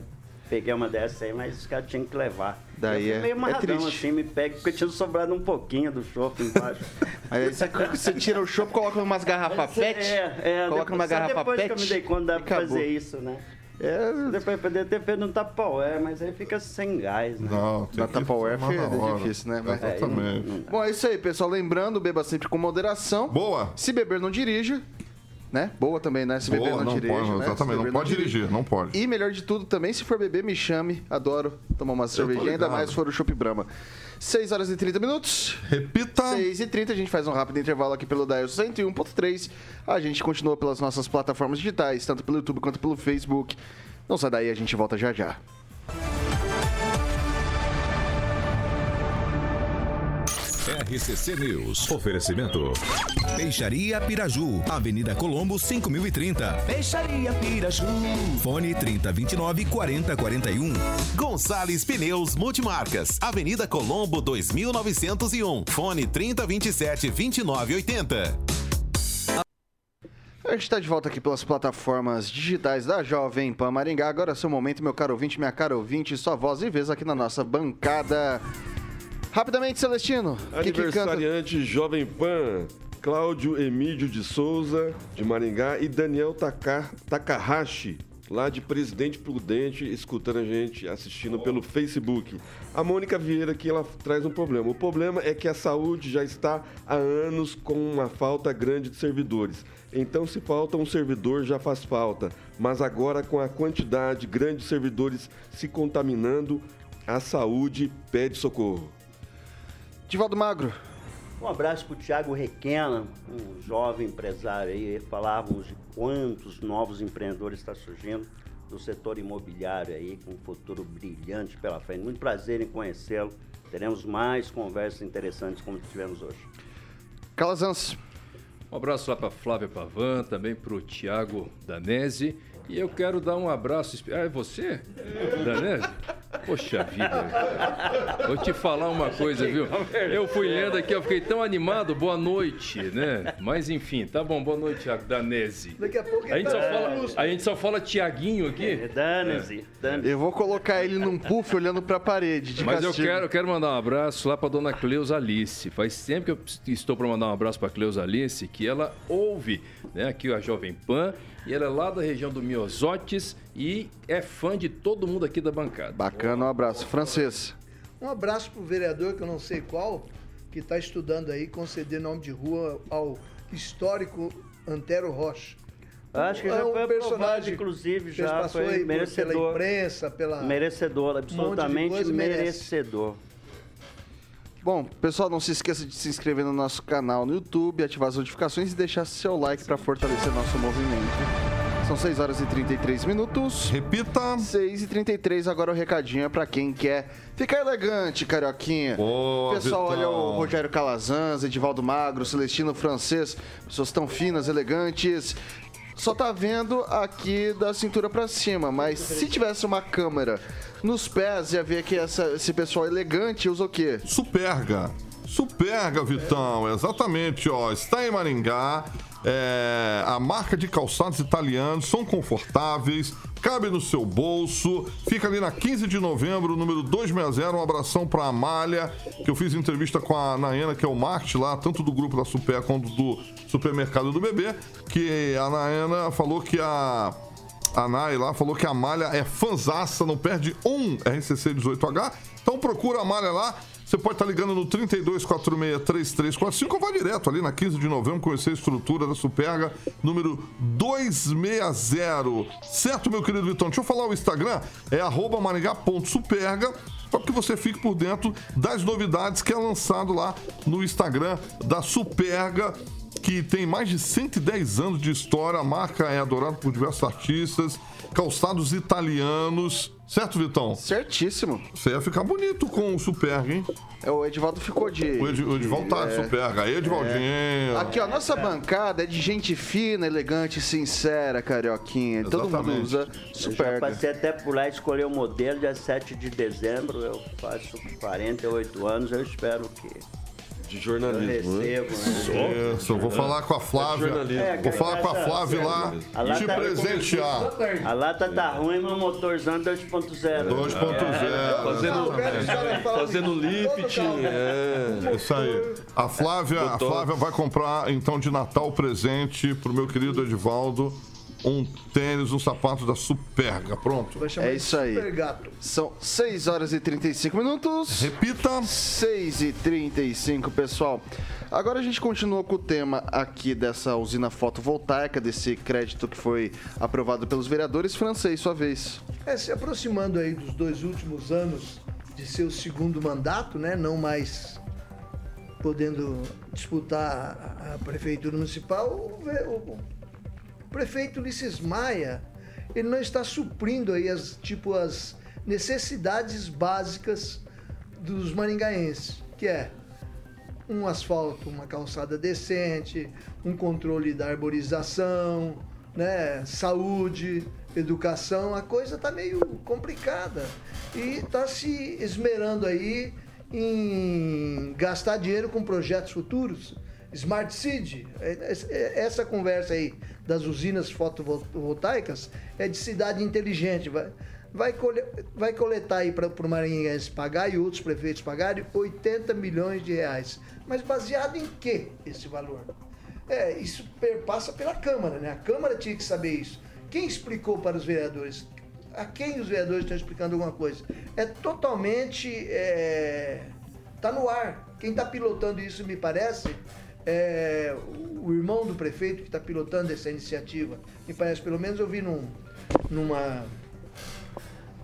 Speaker 2: peguei uma dessa aí, mas os caras tinham que levar.
Speaker 1: Daí
Speaker 2: eu
Speaker 1: é-
Speaker 2: fui meio
Speaker 1: é
Speaker 2: amarradão
Speaker 1: triste.
Speaker 2: assim, me pega, porque tinha sobrado um pouquinho do chopp embaixo.
Speaker 1: Aí você, você tira o chopp, coloca umas garrafas pet.
Speaker 2: É, é,
Speaker 1: coloca numa
Speaker 2: depois- só
Speaker 1: garrafa
Speaker 2: depois
Speaker 1: pet.
Speaker 2: que eu me dei conta dá
Speaker 1: e
Speaker 2: pra fazer isso, né?
Speaker 1: É,
Speaker 2: Depois poder ter feito um tapaué, mas aí fica sem gás, né?
Speaker 7: Não, tem
Speaker 1: na
Speaker 7: que
Speaker 1: Tupperware
Speaker 7: tomar na
Speaker 1: é
Speaker 7: hora.
Speaker 1: difícil, né? Mas-
Speaker 7: Exatamente.
Speaker 1: Bom, é isso aí, pessoal. Lembrando, beba sempre com moderação.
Speaker 7: Boa.
Speaker 1: Se beber, não dirija. Né? Boa também, né? Se beber,
Speaker 7: Boa,
Speaker 1: não,
Speaker 7: não
Speaker 1: dirija.
Speaker 7: pode,
Speaker 1: né? Se
Speaker 7: exatamente, não
Speaker 1: beber,
Speaker 7: pode dirigir, não pode.
Speaker 1: E melhor de tudo também, se for beber, me chame. Adoro tomar uma cervejinha, ainda
Speaker 7: ligado.
Speaker 1: mais se for o Chopp Brahma. 6 horas e 30 minutos.
Speaker 7: Repita.
Speaker 1: 6 e 30 a gente faz um rápido intervalo aqui pelo Dial 101.3. A gente continua pelas nossas plataformas digitais, tanto pelo YouTube quanto pelo Facebook. Não sai daí, a gente volta já já.
Speaker 8: RCC News. Oferecimento.
Speaker 11: Peixaria Piraju, Avenida Colombo 5030. Peixaria Piraju. Fone 3029 4041.
Speaker 12: Gonçalves Pneus Multimarcas, Avenida Colombo 2901, fone 3027 2980.
Speaker 1: A gente está de volta aqui pelas plataformas digitais da Jovem Pan Maringá. Agora é seu momento, meu caro ouvinte, minha cara ouvinte, sua voz e vez aqui na nossa bancada. Rapidamente, Celestino. o que que?
Speaker 4: Aniversariante Jovem Pan, Cláudio Emílio de Souza, de Maringá, e Daniel Taka- Takahashi, lá de Presidente Prudente, escutando a gente, assistindo pelo Facebook. A Mônica Vieira aqui, ela traz um problema. O problema é que a saúde já está há anos com uma falta grande de servidores. Então, se falta um servidor, já faz falta. Mas agora, com a quantidade grande de servidores se contaminando, a saúde pede socorro.
Speaker 1: Divaldo Magro.
Speaker 2: Um abraço para o Tiago Requena, um jovem empresário aí. Falávamos de quantos novos empreendedores estão surgindo do setor imobiliário aí, com um futuro brilhante pela frente. Muito prazer em conhecê-lo. Teremos mais conversas interessantes como tivemos hoje.
Speaker 1: Calazans.
Speaker 3: Um abraço lá para Flávia Pavan, também para o Tiago Danese. E eu quero dar um abraço. Ah, é você? Danese? Poxa vida. Vou te falar uma coisa, viu? Eu fui lendo aqui, eu fiquei tão animado. Boa noite, né? Mas enfim, tá bom. Boa noite, Tiago Danese.
Speaker 5: Daqui a pouco
Speaker 3: A gente só
Speaker 5: é
Speaker 3: fala, a gente só fala Tiaguinho aqui.
Speaker 2: Dane-se, dane
Speaker 1: Eu vou colocar ele num puff olhando pra parede, de
Speaker 3: Mas eu quero, eu quero mandar um abraço lá para dona Cleusa Alice. Faz tempo que eu estou para mandar um abraço para Cleusa Alice, que ela ouve né, aqui a Jovem Pan, e ela é lá da região do Miosotes e é fã de todo mundo aqui da bancada.
Speaker 1: Bacana, um abraço. Francês.
Speaker 5: Um abraço pro vereador, que eu não sei qual, que está estudando aí conceder nome de rua ao histórico Antero Rocha.
Speaker 2: Acho que já
Speaker 5: é um
Speaker 2: foi aprovado,
Speaker 5: personagem
Speaker 2: inclusive, já
Speaker 5: passou
Speaker 2: foi
Speaker 5: aí
Speaker 2: merecedor.
Speaker 5: pela imprensa, pela
Speaker 2: Merecedor, absolutamente
Speaker 5: coisa, merece.
Speaker 1: Bom, pessoal, não se esqueça de se inscrever no nosso canal no YouTube, ativar as notificações e deixar seu like para fortalecer nosso movimento. São 6 horas e 33 minutos.
Speaker 7: Repita.
Speaker 1: 6 e 33 agora o recadinho é pra quem quer ficar elegante, carioquinha.
Speaker 7: Ô,
Speaker 1: Pessoal,
Speaker 7: Vitão.
Speaker 1: olha o Rogério Calazans, Edivaldo Magro, Celestino Francês, pessoas tão finas, elegantes. Só tá vendo aqui da cintura pra cima, mas se tivesse uma câmera nos pés, ia ver que essa- esse pessoal elegante usa o quê?
Speaker 7: Superga. Superga, Vitão, exatamente, ó. Está em Maringá. é, a marca de calçados italianos são confortáveis, cabe no seu bolso. Fica ali na 15 de novembro, número 260. Um abração pra Amália, que eu fiz entrevista com a Naena, que é o marketing lá, tanto do grupo da Super quanto do supermercado do bebê. Que a Naena falou que a. A lá falou que a Malha é fanzaça, não perde um RCC 18H. Então procura a Malha lá. Você pode estar ligando no 3246-3345 ou vai direto ali na 15 de novembro conhecer a estrutura da Superga, número 260. Certo, meu querido Vitão? Deixa eu falar o Instagram, é arroba maringá.superga para que você fique por dentro das novidades que é lançado lá no Instagram da Superga que tem mais de 110 anos de história. A marca é adorada por diversos artistas, calçados italianos. Certo, Vitão?
Speaker 1: Certíssimo.
Speaker 7: Você ia ficar bonito com o Superga, hein?
Speaker 1: É, o Edivaldo ficou de.
Speaker 7: O, Ed, o Edivaldo tá de
Speaker 1: é,
Speaker 7: Superga. Aí, Edivaldinho.
Speaker 1: é. Aqui, ó, nossa bancada é de gente fina, elegante, sincera, carioquinha. Todo mundo
Speaker 7: Exatamente.
Speaker 1: usa
Speaker 2: Eu já
Speaker 1: Superga.
Speaker 2: passei até por lá e escolher o modelo, dia 7 de dezembro. Eu faço 48 anos, eu espero que.
Speaker 4: De
Speaker 2: Eu
Speaker 4: jornalismo, né?
Speaker 2: recebo, né?
Speaker 7: Isso, eu vou falar com a Flávia.
Speaker 4: jornalismo.
Speaker 2: É,
Speaker 7: Vou falar com a Flávia lá
Speaker 2: A lata-
Speaker 7: te presentear.
Speaker 2: A lata tá ruim, mas o motorzão 2.0.
Speaker 7: 2.0.
Speaker 4: Fazendo, fazendo lift. É.
Speaker 7: Isso aí. A Flávia, a. Flávia vai comprar, então, de Natal presente pro meu querido Edivaldo um tênis, um sapato da Superga. Pronto.
Speaker 5: Vai chamar
Speaker 1: É
Speaker 5: de
Speaker 1: isso aí.
Speaker 5: Super gato.
Speaker 1: São 6 horas e 35 minutos.
Speaker 7: Repita.
Speaker 1: 6 e 35, pessoal. Agora a gente continua com o tema aqui dessa usina fotovoltaica, desse crédito que foi aprovado pelos vereadores. Francês, sua vez.
Speaker 5: É, se aproximando aí dos dois últimos anos de seu segundo mandato, né? Não mais podendo disputar a- a prefeitura municipal, o, ve- o- o prefeito Ulisses Maia, ele não está suprindo aí as, tipo, as necessidades básicas dos maringaenses, que é um asfalto, uma calçada decente, um controle da arborização, né, saúde, educação, a coisa está meio complicada e está se esmerando aí em gastar dinheiro com projetos futuros. Smart City, é- é- essa conversa aí das usinas fotovoltaicas é de cidade inteligente. Vai, vai, vai coletar aí para o Maranhense pagar e outros prefeitos pagarem 80 milhões de reais. Mas baseado em que esse valor? É, isso per- passa pela Câmara, né? A Câmara tinha que saber isso. Quem explicou para os vereadores? A quem os vereadores estão explicando alguma coisa? É totalmente. É, tá no ar. Quem está pilotando isso, me parece, é o irmão do prefeito que está pilotando essa iniciativa. Me parece, pelo menos eu vi num, numa,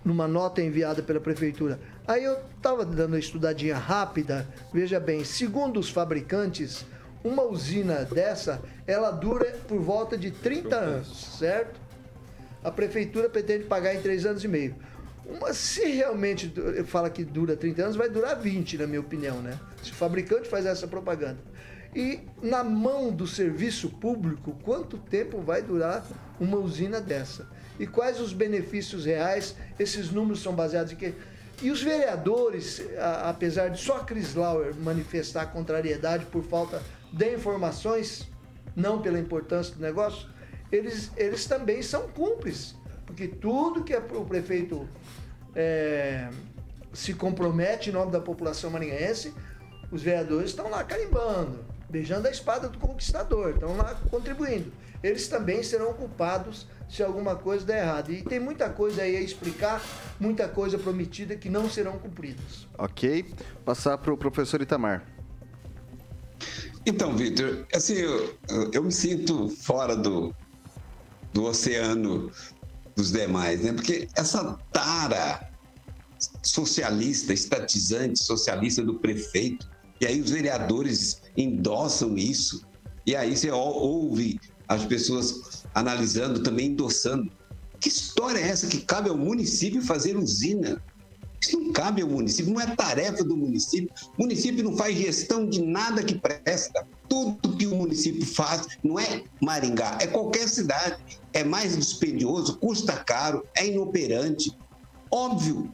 Speaker 5: numa nota enviada pela prefeitura. Aí eu estava dando uma estudadinha rápida. Veja bem, segundo os fabricantes, uma usina dessa, ela dura por volta de 30 anos, certo? A prefeitura pretende pagar em 3 anos e meio. Uma, se realmente fala que dura 30 anos, vai durar 20, na minha opinião, né? Se o fabricante faz essa propaganda. E na mão do serviço público, quanto tempo vai durar uma usina dessa? E quais os benefícios reais? Esses números são baseados em quê? E os vereadores, a- apesar de só Chris Lauer manifestar contrariedade por falta de informações, não pela importância do negócio, eles, eles também são cúmplices. Porque tudo que a- o prefeito é, se compromete em nome da população maringaense, os vereadores estão lá carimbando, beijando a espada do conquistador, estão lá contribuindo. Eles também serão culpados se alguma coisa der errado. E tem muita coisa aí a explicar, muita coisa prometida que não serão cumpridas.
Speaker 1: Ok. Passar para o professor Itamar.
Speaker 6: Então, Vitor, assim, eu, eu me sinto fora do, do oceano dos demais, né? Porque essa tara socialista, estatizante socialista do prefeito, e aí os vereadores endossam isso, e aí você ou- ouve as pessoas analisando, também endossando. Que história é essa que cabe ao município fazer usina? Isso não cabe ao município, não é tarefa do município. O município não faz gestão de nada que presta. Tudo que o município faz não é Maringá, é qualquer cidade. É mais dispendioso, custa caro, é inoperante. Óbvio,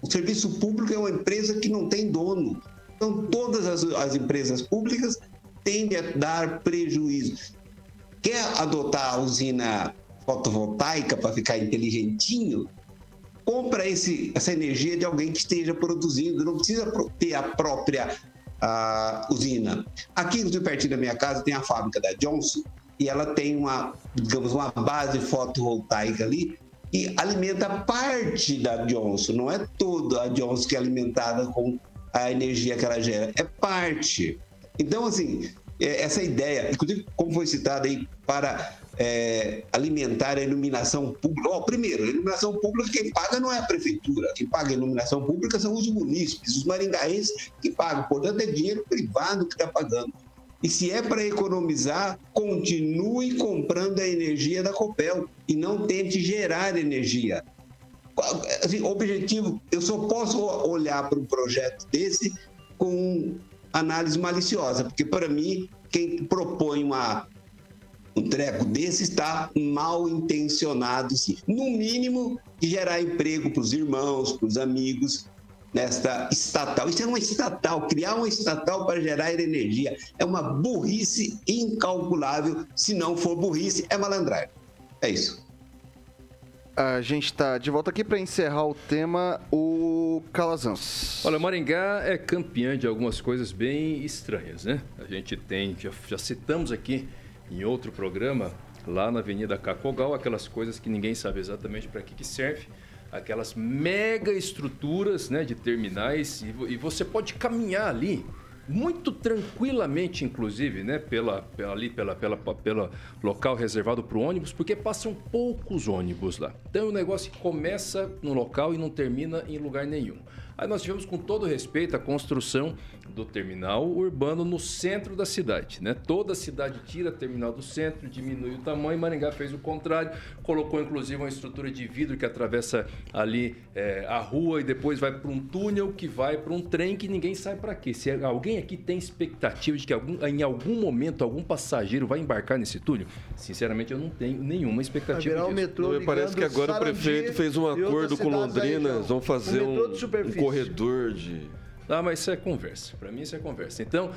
Speaker 6: o serviço público é uma empresa que não tem dono. Então, todas as, as empresas públicas tendem a dar prejuízo. Quer adotar a usina fotovoltaica para ficar inteligentinho, compra esse, essa energia de alguém que esteja produzindo, não precisa ter a própria a usina. Aqui, pertinho da minha casa, tem a fábrica da Johnson e ela tem uma, digamos, uma base fotovoltaica ali e alimenta parte da Johnson, não é toda a Johnson que é alimentada com a energia que ela gera, é parte. Então, assim, é, essa ideia, inclusive, como foi citado aí, para é, alimentar a iluminação pública. Oh, primeiro, a iluminação pública quem paga não é a prefeitura, quem paga a iluminação pública são os munícipes, os maringaenses que pagam, portanto é dinheiro privado que está pagando. E se é para economizar, continue comprando a energia da Copel e não tente gerar energia. Assim, objetivo, eu só posso olhar para um projeto desse com análise maliciosa, porque para mim, quem propõe uma um treco desse está mal intencionado, sim. No mínimo, de gerar emprego para os irmãos, para os amigos, nesta estatal. Isso é uma estatal, criar uma estatal para gerar energia é uma burrice incalculável. Se não for burrice, é malandragem. É isso.
Speaker 1: A gente está de volta aqui para encerrar o tema, o Calazans.
Speaker 3: Olha, Maringá é campeã de algumas coisas bem estranhas, né? A gente tem, já, já citamos aqui em outro programa, lá na Avenida Cacogal, aquelas coisas que ninguém sabe exatamente para que, que serve, aquelas mega estruturas né, de terminais, e, e você pode caminhar ali muito tranquilamente, inclusive, né, pela, pela, ali pela, pela, pela local reservado para o ônibus, porque passam poucos ônibus lá. Então o negócio começa no local e não termina em lugar nenhum. Aí nós tivemos, com todo respeito, a construção do terminal urbano no centro da cidade. Né? Toda a cidade tira terminal do centro, diminui o tamanho. Maringá fez o contrário, colocou inclusive uma estrutura de vidro que atravessa ali é, a rua e depois vai para um túnel que vai para um trem que ninguém sabe para quê. Se alguém aqui tem expectativa de que algum, em algum momento algum passageiro vai embarcar nesse túnel, sinceramente eu não tenho nenhuma expectativa disso.
Speaker 4: Metrô não, parece que agora o prefeito fez um acordo com Londrina, vão fazer um, um corredor de
Speaker 3: ah, mas isso é conversa. Para mim, isso é conversa. Então,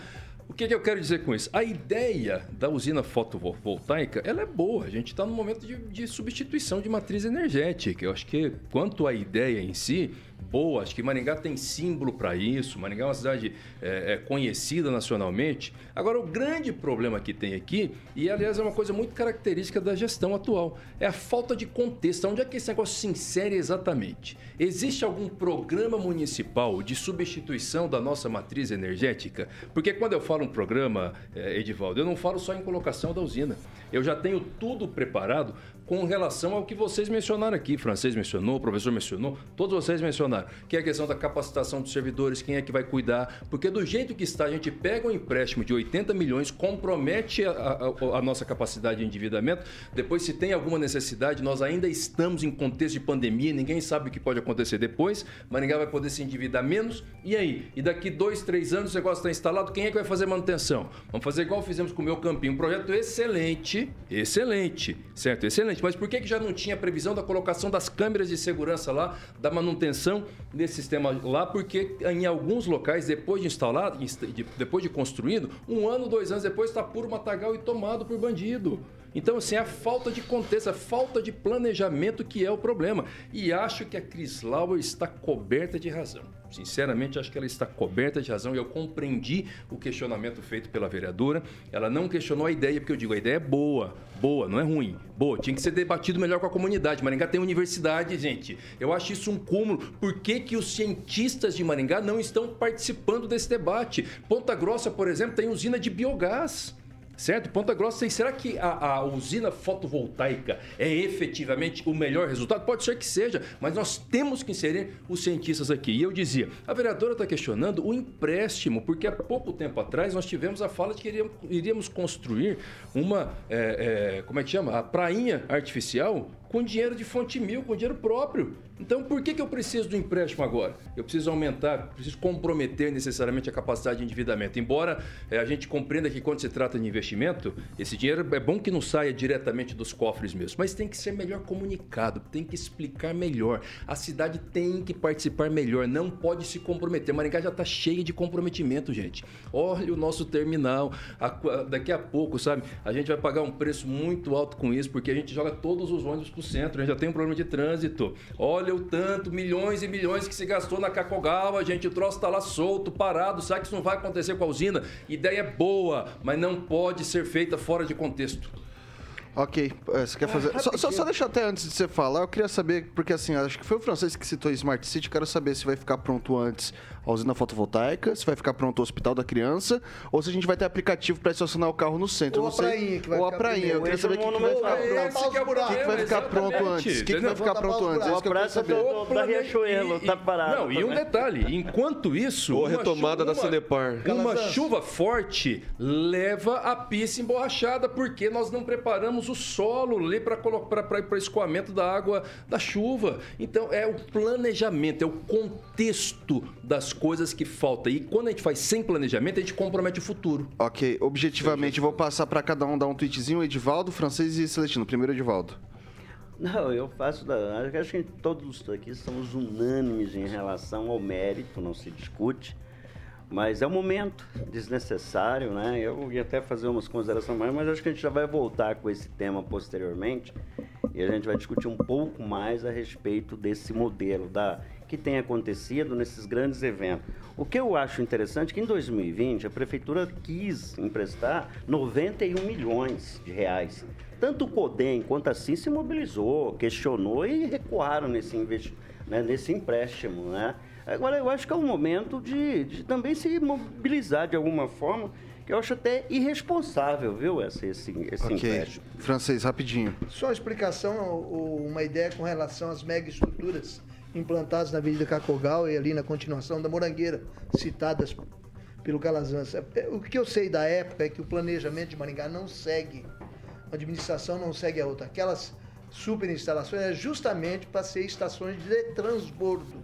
Speaker 3: o que, que, eu quero dizer com isso? A ideia da usina fotovoltaica ela é boa. A gente está no momento de, de, substituição de matriz energética. Eu acho que, quanto à ideia em si, boa. Acho que Maringá tem símbolo para isso. Maringá é uma cidade é, é, conhecida nacionalmente. Agora, o grande problema que tem aqui, e aliás é uma coisa muito característica da gestão atual, é a falta de contexto. Onde é que esse negócio se insere exatamente? Existe algum programa municipal de substituição da nossa matriz energética? Porque quando eu falo um programa, é, Edivaldo, eu não falo só em colocação da usina. Eu já tenho tudo preparado com relação ao que vocês mencionaram aqui. O francês mencionou, o professor mencionou, todos vocês mencionaram, que é a questão da capacitação dos servidores, quem é que vai cuidar. Porque do jeito que está, a gente pega um empréstimo de 80 milhões, compromete a, a, a nossa capacidade de endividamento. Depois, se tem alguma necessidade, nós ainda estamos em contexto de pandemia, ninguém sabe o que pode acontecer depois. Maringá vai poder se endividar menos. E aí? E daqui dois, três anos o negócio está instalado, quem é que vai fazer manutenção? Vamos fazer igual fizemos com o meu campinho. Um projeto excelente, excelente, certo? Excelente mas por que, que já não tinha previsão da colocação das câmeras de segurança lá, da manutenção desse sistema lá? Porque em alguns locais, depois de instalado, depois de construído, um ano, dois anos depois está puro matagal e tomado por bandido. Então, assim, é a falta de contexto, a falta de planejamento que é o problema. E acho que a Chris Lauer está coberta de razão. Sinceramente, acho que ela está coberta de razão e eu compreendi o questionamento feito pela vereadora. Ela não questionou a ideia, porque eu digo, a ideia é boa, boa, não é ruim. Boa, tinha que ser debatido melhor com a comunidade. Maringá tem universidade, gente. Eu acho isso um cúmulo. Por que, que os cientistas de Maringá não estão participando desse debate? Ponta Grossa, por exemplo, tem usina de biogás certo? Ponta Grossa, será que a, a, usina fotovoltaica é efetivamente o melhor resultado? Pode ser que seja, mas nós temos que inserir os cientistas aqui. E eu dizia, a vereadora está questionando o empréstimo, porque há pouco tempo atrás nós tivemos a fala de que iríamos, iríamos construir uma, é, é, como é que chama? A prainha artificial com dinheiro de fonte mil, com dinheiro próprio. Então, por que, que eu preciso do empréstimo agora? Eu preciso aumentar, preciso comprometer necessariamente a capacidade de endividamento. Embora eh, a gente compreenda que quando se trata de investimento, esse dinheiro é bom que não saia diretamente dos cofres mesmo, mas tem que ser melhor comunicado, tem que explicar melhor. A cidade tem que participar melhor, não pode se comprometer. Maringá já está cheia de comprometimento, gente. Olha o nosso terminal, a- a- daqui a pouco, sabe? A gente vai pagar um preço muito alto com isso, porque a gente joga todos os ônibus para o centro, a gente já tem um problema de trânsito. Olha o tanto, milhões e milhões que se gastou na Cacogawa, gente, o troço está lá solto, parado, sabe que isso não vai acontecer com a usina? Ideia boa, mas não pode ser feita fora de contexto.
Speaker 1: Ok, é, você quer fazer. só, só, só deixa até antes de você falar, eu queria saber, porque assim, acho que foi o francês que citou Smart City, quero saber se vai ficar pronto antes a usina fotovoltaica, se vai ficar pronto o hospital da criança, ou se a gente vai ter aplicativo para estacionar o carro no centro.
Speaker 5: Ou
Speaker 1: eu
Speaker 5: a
Speaker 1: não sei-
Speaker 5: prainha, que vai
Speaker 1: Ou a
Speaker 5: ficar
Speaker 1: prainha, eu queria saber o que, que vai ficar pronto.
Speaker 5: O
Speaker 1: O que, que vai ficar pronto antes? O que, que vai ficar pronto antes? Saber.
Speaker 2: do- da Riachuelo, tá parado.
Speaker 3: Não, e um
Speaker 2: também.
Speaker 3: detalhe, enquanto isso.
Speaker 4: Ou a retomada da Sanepar.
Speaker 3: Uma chuva forte leva a pista emborrachada, porque nós não preparamos o solo ali para o escoamento da água da chuva. Então, é o planejamento, é o contexto das coisas que falta. E quando a gente faz sem planejamento, a gente compromete o futuro.
Speaker 1: Ok, objetivamente, vou passar para cada um dar um tweetzinho, Edivaldo, francês e Celestino. Primeiro, Edivaldo.
Speaker 2: Não, eu faço da. Acho que todos aqui estamos unânimes em relação ao mérito, não se discute. Mas é um momento desnecessário, né? Eu ia até fazer umas considerações mais, mas acho que a gente já vai voltar com esse tema posteriormente e a gente vai discutir um pouco mais a respeito desse modelo da que tem acontecido nesses grandes eventos. O que eu acho interessante é que em 2020 a prefeitura quis emprestar 91 milhões de reais. Tanto o CODEM quanto a CIM se mobilizou, questionou e recuaram nesse, investi né, nesse empréstimo. Né? Agora, eu acho que é um momento de, de também se mobilizar de alguma forma, que eu acho até irresponsável, viu, esse, esse, esse
Speaker 1: Ok,
Speaker 2: empréstimo.
Speaker 1: francês, rapidinho.
Speaker 5: Só uma explicação, ou uma ideia com relação às megaestruturas implantadas na Avenida Cacogal e ali na continuação da Morangueira, citadas pelo Calazans. É, é, O que eu sei da época é que o planejamento de Maringá não segue, a administração não segue a outra. Aquelas super instalações é justamente para ser estações de transbordo.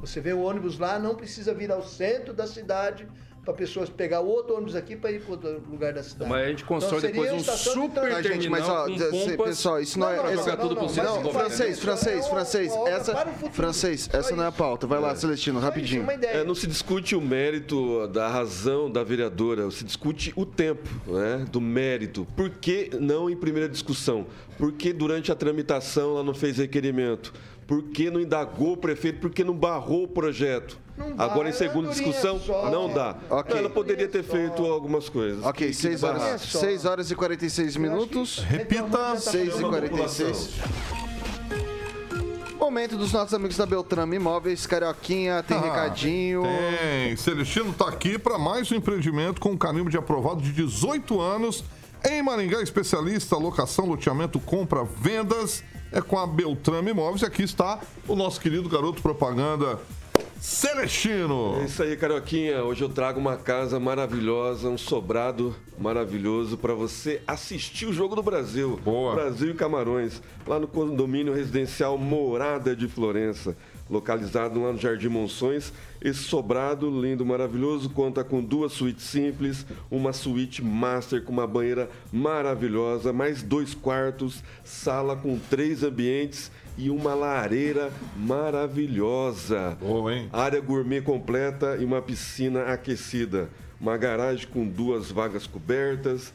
Speaker 5: Você vê o ônibus lá, não precisa vir ao centro da cidade para pessoas pegar o outro ônibus aqui para ir para outro lugar da cidade.
Speaker 3: Mas a gente constrói
Speaker 5: Então,
Speaker 3: depois um
Speaker 5: de
Speaker 3: super.
Speaker 1: Tá, gente, mas ó, cê-
Speaker 3: pompas
Speaker 1: pessoal, isso não, é.
Speaker 3: pra
Speaker 1: essa-
Speaker 3: jogar tudo pro
Speaker 5: não,
Speaker 3: centro
Speaker 5: mas
Speaker 3: do
Speaker 1: Não,
Speaker 3: governo.
Speaker 1: francês, francês,
Speaker 5: É
Speaker 1: francês. Essa,
Speaker 5: para o futuro.
Speaker 1: francês,
Speaker 5: Só
Speaker 1: essa não é a pauta. Vai lá, Celestino,
Speaker 5: Só isso,
Speaker 1: rapidinho.
Speaker 5: uma ideia.
Speaker 4: É, não se discute o mérito da razão da vereadora, se discute o tempo né, do mérito. Por que não em primeira discussão? Por que durante a tramitação ela não fez requerimento? Por que não indagou o prefeito? Por que não barrou o projeto?
Speaker 5: Não dá,
Speaker 4: Agora, em
Speaker 5: é
Speaker 4: segunda
Speaker 5: andorinha
Speaker 4: discussão,
Speaker 5: só.
Speaker 4: não dá.
Speaker 1: Ok.
Speaker 4: Ela poderia ter
Speaker 5: Só.
Speaker 4: feito algumas coisas.
Speaker 1: Ok,
Speaker 4: Que- que
Speaker 1: 6 horas,
Speaker 4: barato.
Speaker 5: só.
Speaker 1: 6 horas e 46 minutos.
Speaker 7: Repita.
Speaker 1: 6 e 46. Momento dos nossos amigos da Beltrame Imóveis. Carioquinha, tem
Speaker 7: Ah,
Speaker 1: recadinho.
Speaker 7: Tem. Celestino tá aqui para mais um empreendimento com carimbo de aprovado de 18 anos. Em Maringá, especialista, locação, loteamento, compra, vendas. É com a Beltrame Imóveis. E aqui está o nosso querido garoto propaganda, Celestino.
Speaker 4: É isso aí, Carioquinha. Hoje eu trago uma casa maravilhosa, um sobrado maravilhoso para você assistir o Jogo do Brasil.
Speaker 7: Boa.
Speaker 4: Brasil e Camarões, lá no condomínio residencial Morada de Florença, localizado lá no Jardim Monções. Esse sobrado lindo, maravilhoso, conta com duas suítes simples, uma suíte master com uma banheira maravilhosa, mais dois quartos, sala com três ambientes e uma lareira maravilhosa.
Speaker 7: Boa, hein?
Speaker 4: Área gourmet completa e uma piscina aquecida. Uma garagem com duas vagas cobertas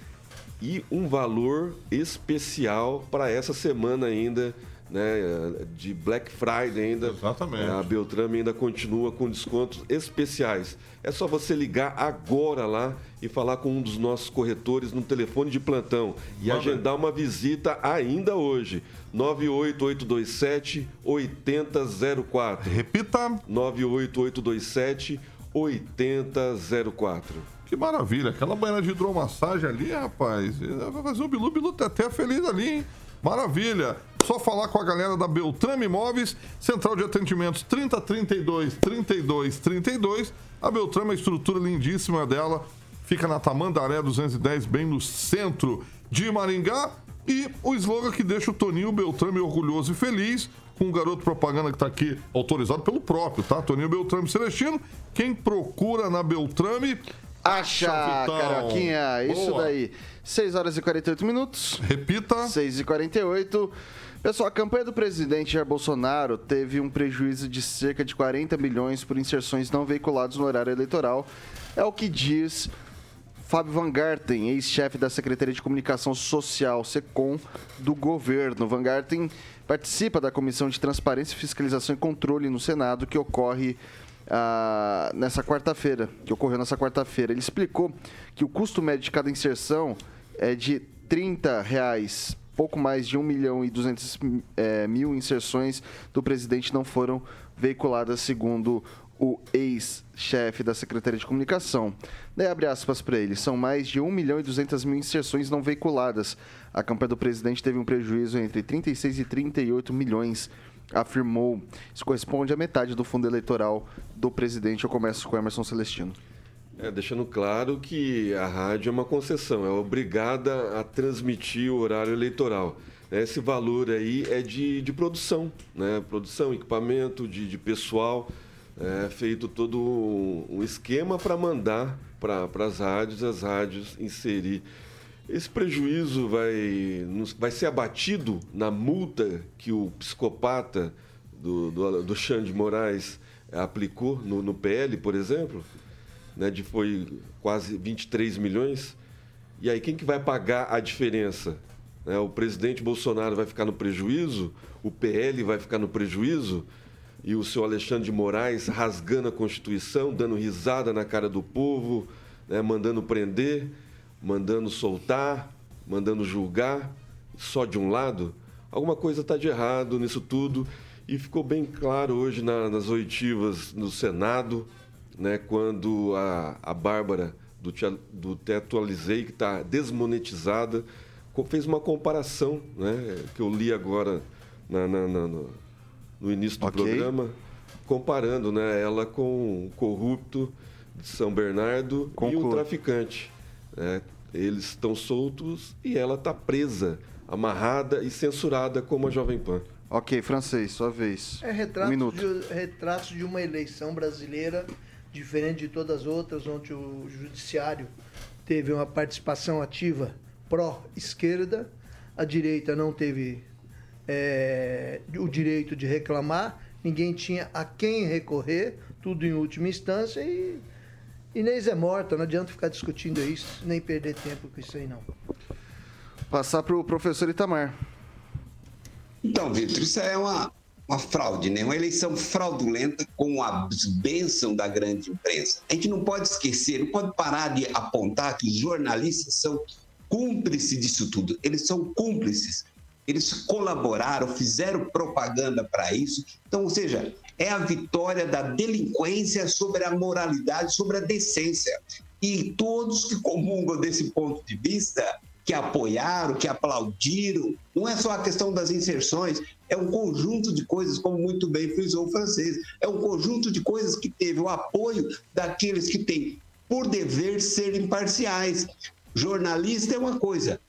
Speaker 4: e um valor especial para essa semana ainda, né? De Black Friday ainda.
Speaker 7: Exatamente.
Speaker 4: A Beltrame ainda continua com descontos especiais. É só você ligar agora lá e falar com um dos nossos corretores no telefone de plantão e
Speaker 7: Manda.
Speaker 4: agendar uma visita ainda hoje. 98827 8004.
Speaker 7: Repita.
Speaker 4: 98827 8004.
Speaker 7: Que maravilha. Aquela banheira de hidromassagem ali, rapaz. Vai fazer o Bilu, Bilu até feliz ali, hein? Maravilha. Só falar com a galera da Beltrame Imóveis, Central de Atendimentos 3032 32 32. A Beltrame, a estrutura lindíssima dela, fica na Tamandaré 210, bem no centro de Maringá. E o slogan que deixa o Toninho Beltrame orgulhoso e feliz, com um garoto propaganda que está aqui autorizado pelo próprio, tá? Toninho Beltrame Celestino. Quem procura na Beltrame.
Speaker 1: Acha,
Speaker 7: Vitão.
Speaker 1: Caroquinha, isso
Speaker 7: Boa.
Speaker 1: daí. 6 horas e 48 minutos.
Speaker 7: Repita.
Speaker 1: 6 e 48. Pessoal, a campanha do presidente Jair Bolsonaro teve um prejuízo de cerca de 40 milhões por inserções não veiculadas no horário eleitoral. É o que diz Fábio Van Garten, ex-chefe da Secretaria de Comunicação Social, SECOM, do governo. Van Garten participa da Comissão de Transparência, Fiscalização e Controle no Senado, que ocorre ah, nessa quarta-feira, que ocorreu nessa quarta-feira. Ele explicou que o custo médio de cada inserção é de 30 reais. Pouco mais de 1 milhão e 200 eh, mil inserções do presidente não foram veiculadas, segundo o ex-chefe da Secretaria de Comunicação. Daí abre aspas para ele, são mais de 1 milhão e 200 mil inserções não veiculadas. A campanha do presidente teve um prejuízo entre 36 e 38 milhões, afirmou. Isso corresponde à metade do fundo eleitoral do presidente. Eu começo com Emerson Celestino.
Speaker 4: É, deixando claro que a rádio é uma concessão, é obrigada a transmitir o horário eleitoral. Esse valor aí é de, de produção, né? Produção, equipamento, de, de pessoal. É feito todo um, esquema para mandar para as rádios, as rádios inserir. Esse prejuízo vai, vai ser abatido na multa que o psicopata do, do, do Xande Moraes aplicou no, no PL, por exemplo? Né, de foi quase 23 milhões. E aí quem que vai pagar a diferença? Né, o presidente Bolsonaro vai ficar no prejuízo, o PL vai ficar no prejuízo e o seu Alexandre de Moraes rasgando a Constituição, dando risada na cara do povo, né, mandando prender, mandando soltar, mandando julgar, só de um lado. Alguma coisa está de errado nisso tudo e ficou bem claro hoje na- nas oitivas no Senado, né, quando a, a Bárbara do, do Teto Alizei, que está desmonetizada, fez uma comparação, né, que eu li agora na- na- na- no, no início do
Speaker 1: Ok.
Speaker 4: programa, comparando né, ela com o corrupto de São Bernardo e
Speaker 1: Conclua.
Speaker 4: o traficante. né? Eles estão soltos e ela está presa, amarrada e censurada como a Jovem Pan.
Speaker 1: Ok, francês, sua vez.
Speaker 5: É
Speaker 1: Um
Speaker 5: retrato,
Speaker 1: minuto.
Speaker 5: de, retrato de uma eleição brasileira diferente de todas as outras, onde o judiciário teve uma participação ativa pró-esquerda, a direita não teve é, o direito de reclamar, ninguém tinha a quem recorrer, tudo em última instância e Inês é morta, não adianta ficar discutindo isso, nem perder tempo com isso aí não.
Speaker 1: Passar para o professor Itamar.
Speaker 6: Então, Vitor, isso é uma, uma fraude, né? Uma eleição fraudulenta com a bênção da grande imprensa. A gente não pode esquecer, não pode parar de apontar que os jornalistas são cúmplices disso tudo. Eles são cúmplices. Eles colaboraram, fizeram propaganda para isso. Então, ou seja, é a vitória da delinquência sobre a moralidade, sobre a decência. E todos que comungam desse ponto de vista, que apoiaram, que aplaudiram, não é só a questão das inserções, é um conjunto de coisas, como muito bem frisou o francês, é um conjunto de coisas que teve o apoio daqueles que têm por dever ser imparciais. Jornalista é uma coisa,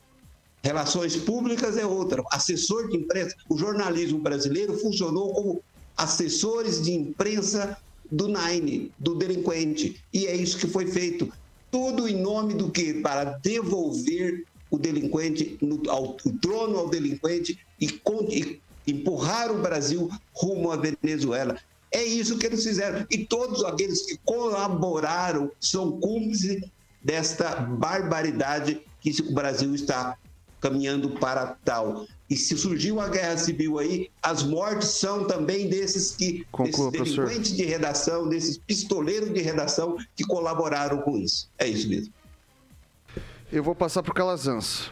Speaker 6: Relações públicas é outra. Assessor de imprensa. O jornalismo brasileiro funcionou como assessores de imprensa do Nine, do delinquente. E é isso que foi feito. Tudo em nome do quê? Para devolver o delinquente, no, ao, o trono ao delinquente e, con- e empurrar o Brasil rumo à Venezuela. É isso que eles fizeram. E todos aqueles que colaboraram são cúmplices desta barbaridade que o Brasil está caminhando para tal. E se surgiu uma guerra civil aí, as mortes são também desses que
Speaker 1: Conclua,
Speaker 6: desses
Speaker 1: professor.
Speaker 6: delinquentes de redação, desses pistoleiros de redação que colaboraram com isso. É isso mesmo.
Speaker 1: Eu vou passar para o Calazans.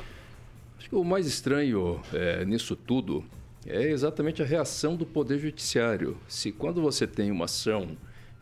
Speaker 3: Acho que o mais estranho é, nisso tudo é exatamente a reação do Poder Judiciário. Se quando você tem uma ação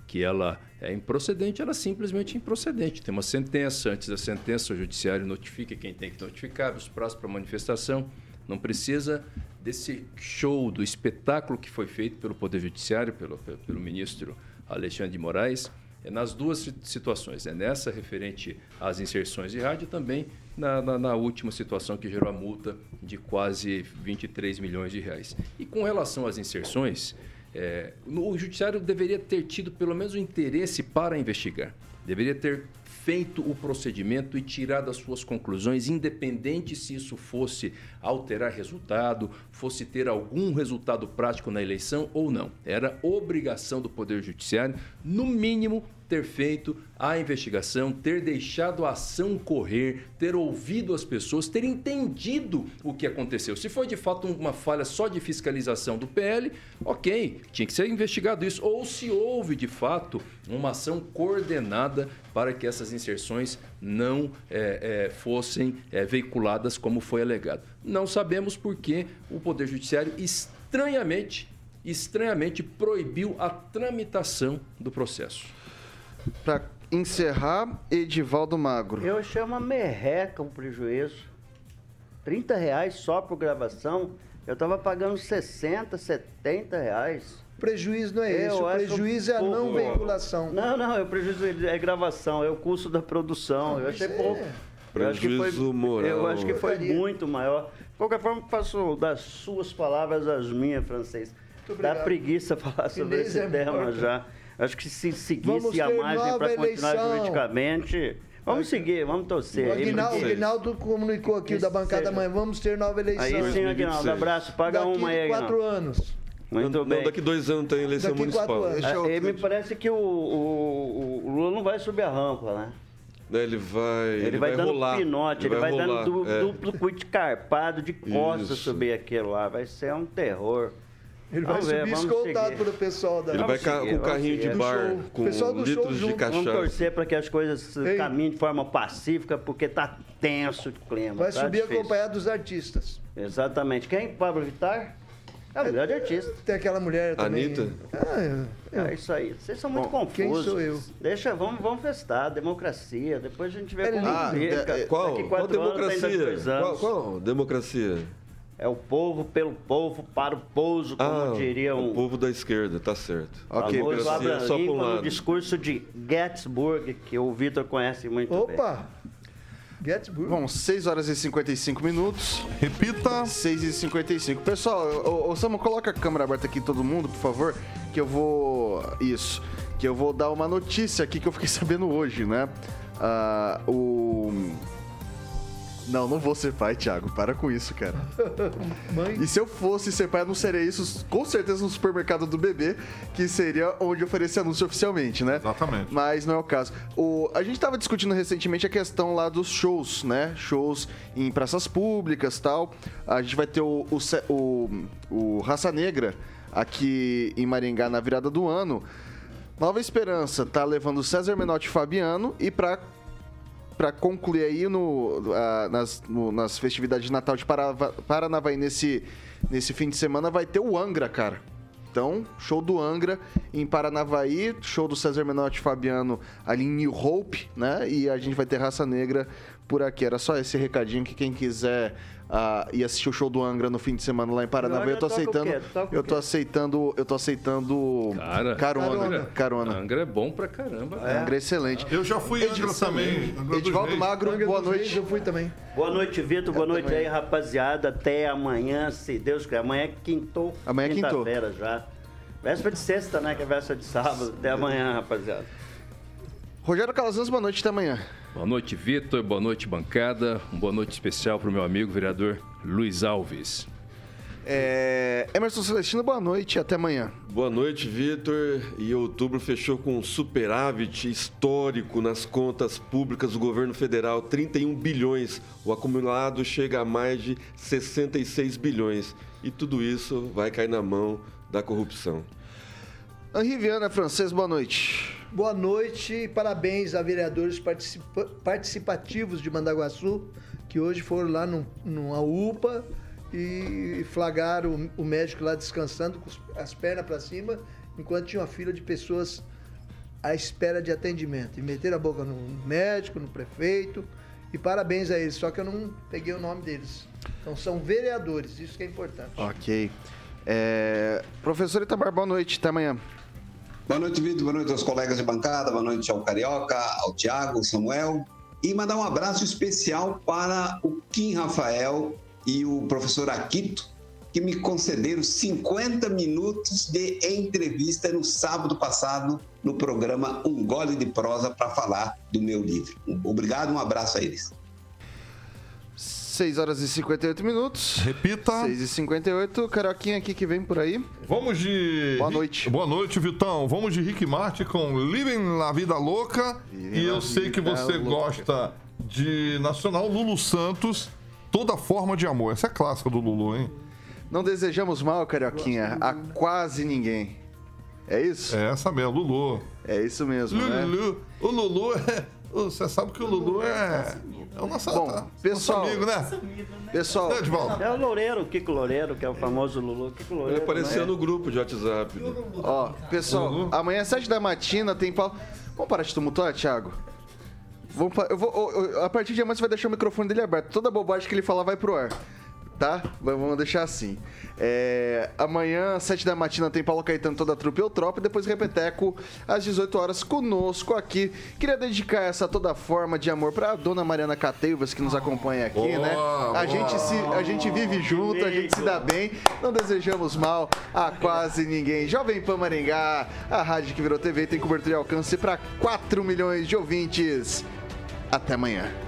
Speaker 3: que ela é improcedente, ela é simplesmente improcedente. Tem uma sentença, antes da sentença o Judiciário notifica quem tem que notificar, os prazos para manifestação. Não precisa desse show, do espetáculo que foi feito pelo Poder Judiciário, pelo, pelo ministro Alexandre de Moraes. É nas duas si- situações, é nessa referente às inserções de rádio e também na, na- na última situação que gerou a multa de quase 23 milhões de reais. E com relação às inserções, é, o judiciário deveria ter tido pelo menos o interesse para investigar. Deveria ter feito o procedimento e tirado as suas conclusões, independente se isso fosse alterar resultado, fosse ter algum resultado prático na eleição ou não. Era obrigação do Poder Judiciário, no mínimo, ter feito a investigação, ter deixado a ação correr, ter ouvido as pessoas, ter entendido o que aconteceu. Se foi de fato uma falha só de fiscalização do PL, ok, tinha que ser investigado isso. Ou se houve de fato uma ação coordenada para que essas inserções não eh, eh, fossem eh, veiculadas como foi alegado. Não sabemos por que o Poder Judiciário estranhamente, estranhamente proibiu a tramitação do processo.
Speaker 1: Para encerrar, Edivaldo Magro.
Speaker 2: Eu achei uma merreca um prejuízo. 30 reais só por gravação. Eu tava pagando 60, 70 reais.
Speaker 5: Prejuízo não é esse,
Speaker 2: Eu
Speaker 5: o
Speaker 2: acho
Speaker 5: prejuízo é a não veiculação.
Speaker 2: Não, não, é o prejuízo é gravação, é o custo da produção. Eu achei
Speaker 5: é
Speaker 2: pouco. Eu acho que foi-
Speaker 4: Prejuízo moral.
Speaker 2: Eu acho que foi muito maior. De qualquer forma, faço das suas palavras as minhas, francês. Dá preguiça falar sobre esse
Speaker 5: é
Speaker 2: tema
Speaker 5: morto.
Speaker 2: já. Acho que se seguisse a margem para continuar
Speaker 5: eleição.
Speaker 2: juridicamente. Vamos seguir, vamos torcer.
Speaker 5: O Aguinaldo, Aguinaldo comunicou aqui
Speaker 2: Que
Speaker 5: da bancada
Speaker 2: seja.
Speaker 5: amanhã, vamos ter nova eleição.
Speaker 2: Aí sim,
Speaker 4: 2026.
Speaker 2: Aguinaldo, abraço. Paga
Speaker 5: Daqui
Speaker 2: uma aí,
Speaker 5: quatro
Speaker 2: Aguinaldo.
Speaker 5: anos.
Speaker 2: Muito
Speaker 4: não,
Speaker 2: bem.
Speaker 4: daqui dois anos tem eleição
Speaker 5: Daqui
Speaker 4: municipal.
Speaker 2: Ah, e me parece que o, o- o Lula não vai subir a rampa, né?
Speaker 4: Né, Ele vai,
Speaker 2: Ele, vai, dando
Speaker 4: rolar.
Speaker 2: pinote, ele, vai,
Speaker 4: rolar,
Speaker 2: dando du-
Speaker 4: é.
Speaker 2: duplo cuite carpado de costas
Speaker 4: Isso.
Speaker 2: subir aquilo lá. Vai ser um terror.
Speaker 5: Ele vai
Speaker 2: Vamos ver,
Speaker 5: subir
Speaker 2: vamos
Speaker 5: escoltado
Speaker 2: seguir.
Speaker 5: pelo pessoal da.
Speaker 4: Ele vai ca-
Speaker 2: seguir,
Speaker 4: com o
Speaker 2: vamos
Speaker 4: carrinho de
Speaker 2: seguir.
Speaker 4: bar,
Speaker 5: Do show.
Speaker 4: com
Speaker 5: Pessoal do show
Speaker 4: litros de
Speaker 5: junto.
Speaker 2: Vamos
Speaker 4: cachaça.
Speaker 2: torcer para que as coisas
Speaker 5: Ei.
Speaker 2: caminhem de forma pacífica, porque tá tenso o clima.
Speaker 5: Vai
Speaker 2: tá
Speaker 5: subir
Speaker 2: difícil.
Speaker 5: acompanhado dos artistas.
Speaker 2: Exatamente. Quem? Pablo Vittar? É o grande artista.
Speaker 5: Tem aquela mulher também.
Speaker 4: Anitta?
Speaker 5: Ah, eu-
Speaker 2: É isso aí. Vocês são muito
Speaker 5: Bom,
Speaker 2: confusos.
Speaker 5: quem sou eu?
Speaker 2: Deixa, vamos, vamos festar, democracia. Depois a gente vê
Speaker 5: É
Speaker 2: como
Speaker 1: lindo.
Speaker 2: fica.
Speaker 1: É-
Speaker 4: Qual? Qual
Speaker 2: quatro anos,
Speaker 4: democracia?
Speaker 2: dois anos.
Speaker 4: Qual, qual democracia?
Speaker 2: É o povo pelo povo, para o pouso, como
Speaker 4: Ah,
Speaker 2: diria um
Speaker 4: o povo da esquerda, tá certo.
Speaker 1: Ok,
Speaker 2: famoso Abraham
Speaker 4: só pra um
Speaker 2: no discurso de Gettysburg, que o Vitor conhece muito bem.
Speaker 5: Opa! Gettysburg.
Speaker 1: Bom, 6 horas e 55 minutos.
Speaker 7: Repita.
Speaker 1: 6 e 55 Pessoal, ô, ô, Samu, coloca a câmera aberta aqui todo mundo, por favor, que eu vou... Isso. Que eu vou dar uma notícia aqui que eu fiquei sabendo hoje, né? Ah, o... Não, não vou ser pai, Thiago. Para com isso, cara.
Speaker 5: Mãe.
Speaker 1: E se eu fosse ser pai, eu não seria isso, com certeza, no supermercado do bebê, que seria onde oferecia anúncio oficialmente, né?
Speaker 7: Exatamente.
Speaker 1: Mas não é o caso. O, a gente estava discutindo recentemente a questão lá dos shows, né? Shows em praças públicas tal. A gente vai ter o, o, o, o Raça Negra aqui em Maringá na virada do ano. Nova Esperança tá levando César Menotti e Fabiano e para para concluir aí no, ah, nas, no- nas festividades de Natal de Paranavaí nesse, nesse fim de semana vai ter o Angra, cara. Então, show do Angra em Paranavaí, show do César Menotti e Fabiano ali em New Hope, né? E a gente vai ter Raça Negra por aqui. Era só esse recadinho que quem quiser ah, ir assistir o show do Angra no fim de semana lá em Paranavaí, eu tô
Speaker 2: Angra
Speaker 1: aceitando. Eu tô aceitando, eu tô aceitando
Speaker 3: Cara,
Speaker 1: carona,
Speaker 5: Carona.
Speaker 1: carona.
Speaker 3: Angra é bom pra caramba.
Speaker 1: Angra é excelente.
Speaker 7: Eu já fui em Angra também. Angra
Speaker 1: Edivaldo. Magro,
Speaker 5: Angra
Speaker 1: boa
Speaker 5: dos Reis,
Speaker 1: noite.
Speaker 5: Eu fui também.
Speaker 2: Boa noite, Vitor. Boa noite aí, rapaziada. Até amanhã, se Deus quiser. Amanhã é quintou.
Speaker 1: Amanhã é quintou.
Speaker 2: Quinta-feira já. Véspera de sexta, né? Que é véspera de sábado. Até amanhã, rapaziada.
Speaker 1: Rogério Calazans, boa noite até amanhã.
Speaker 3: Boa noite, Vitor. Boa noite, bancada. Um boa noite especial para o meu amigo vereador Luiz Alves.
Speaker 1: É, Emerson Celestino, boa noite até amanhã.
Speaker 4: Boa noite, Vitor. E outubro fechou com um superávit histórico nas contas públicas do governo federal, 31 bilhões. O acumulado chega a mais de 66 bilhões. E tudo isso vai cair na mão da corrupção.
Speaker 1: Henri Viana, francês, boa noite.
Speaker 5: Boa noite e parabéns a vereadores participa- participativos de Mandaguaçu, que hoje foram lá num- numa UPA e flagraram o, o médico lá descansando com as pernas para cima, enquanto tinha uma fila de pessoas à espera de atendimento. E meteram a boca no médico, no prefeito, e parabéns a eles, só que eu não peguei o nome deles. Então são vereadores, isso que é importante.
Speaker 1: Ok. É, professor Itamar, boa noite, até amanhã.
Speaker 6: Boa noite, Vitor. Boa noite aos colegas de bancada. Boa noite ao Carioca, ao Tiago, ao Samuel. E mandar um abraço especial para o Kim Rafael e o professor Aquito, que me concederam 50 minutos de entrevista no sábado passado no programa Um Gole de Prosa para falar do meu livro. Obrigado, um abraço a eles.
Speaker 1: 6 horas e 58 minutos.
Speaker 7: Repita.
Speaker 1: 6 e 58. Carioquinha aqui que vem por aí.
Speaker 7: Vamos de.
Speaker 1: Boa noite.
Speaker 7: Boa noite, Vitão. Vamos de Rick Martin com Living la Vida Louca. e eu sei que você
Speaker 1: Louca.
Speaker 7: gosta de Nacional Lulu Santos, Toda Forma de Amor. Essa é clássica do Lulu, hein?
Speaker 1: Não desejamos mal, Carioquinha, a quase ninguém. É isso?
Speaker 7: É essa mesmo, Lulu.
Speaker 1: É isso mesmo, né?
Speaker 7: Lulu. O Lulu é. Você sabe que o Lulu é. É o nosso,
Speaker 1: Bom,
Speaker 7: nosso
Speaker 1: pessoal-
Speaker 7: amigo, né?
Speaker 1: Pessoal,
Speaker 7: Né, Edvaldo?
Speaker 2: É o Loureiro, o Kiko Loureiro, que é o famoso Lulu. Kiko
Speaker 4: Ele
Speaker 2: Loureiro.
Speaker 4: apareceu
Speaker 2: né?
Speaker 4: no grupo de WhatsApp.
Speaker 1: ó, pessoal,
Speaker 7: Uhum.
Speaker 1: amanhã às 7 da matina tem pau. Vamos parar de tumultuar, Thiago? Vamos pa- eu vou, eu- eu- a partir de amanhã você vai deixar o microfone dele aberto. Toda bobagem que ele falar vai pro ar. Tá? Vamos deixar assim. É, amanhã, às 7 da matina, tem Paulo Caetano, toda a trupe Eutropa. E depois Repeteco, às 18 horas, conosco aqui. Queria dedicar essa toda forma de amor pra dona Mariana Cateivas, que nos acompanha aqui,
Speaker 7: Boa,
Speaker 1: né? A
Speaker 7: boa.
Speaker 1: gente, se, a gente vive junto, a gente se dá bem. Não desejamos mal a quase ninguém. Jovem Pan Maringá, a rádio que virou TV, tem cobertura e alcance para 4 milhões de ouvintes. Até amanhã.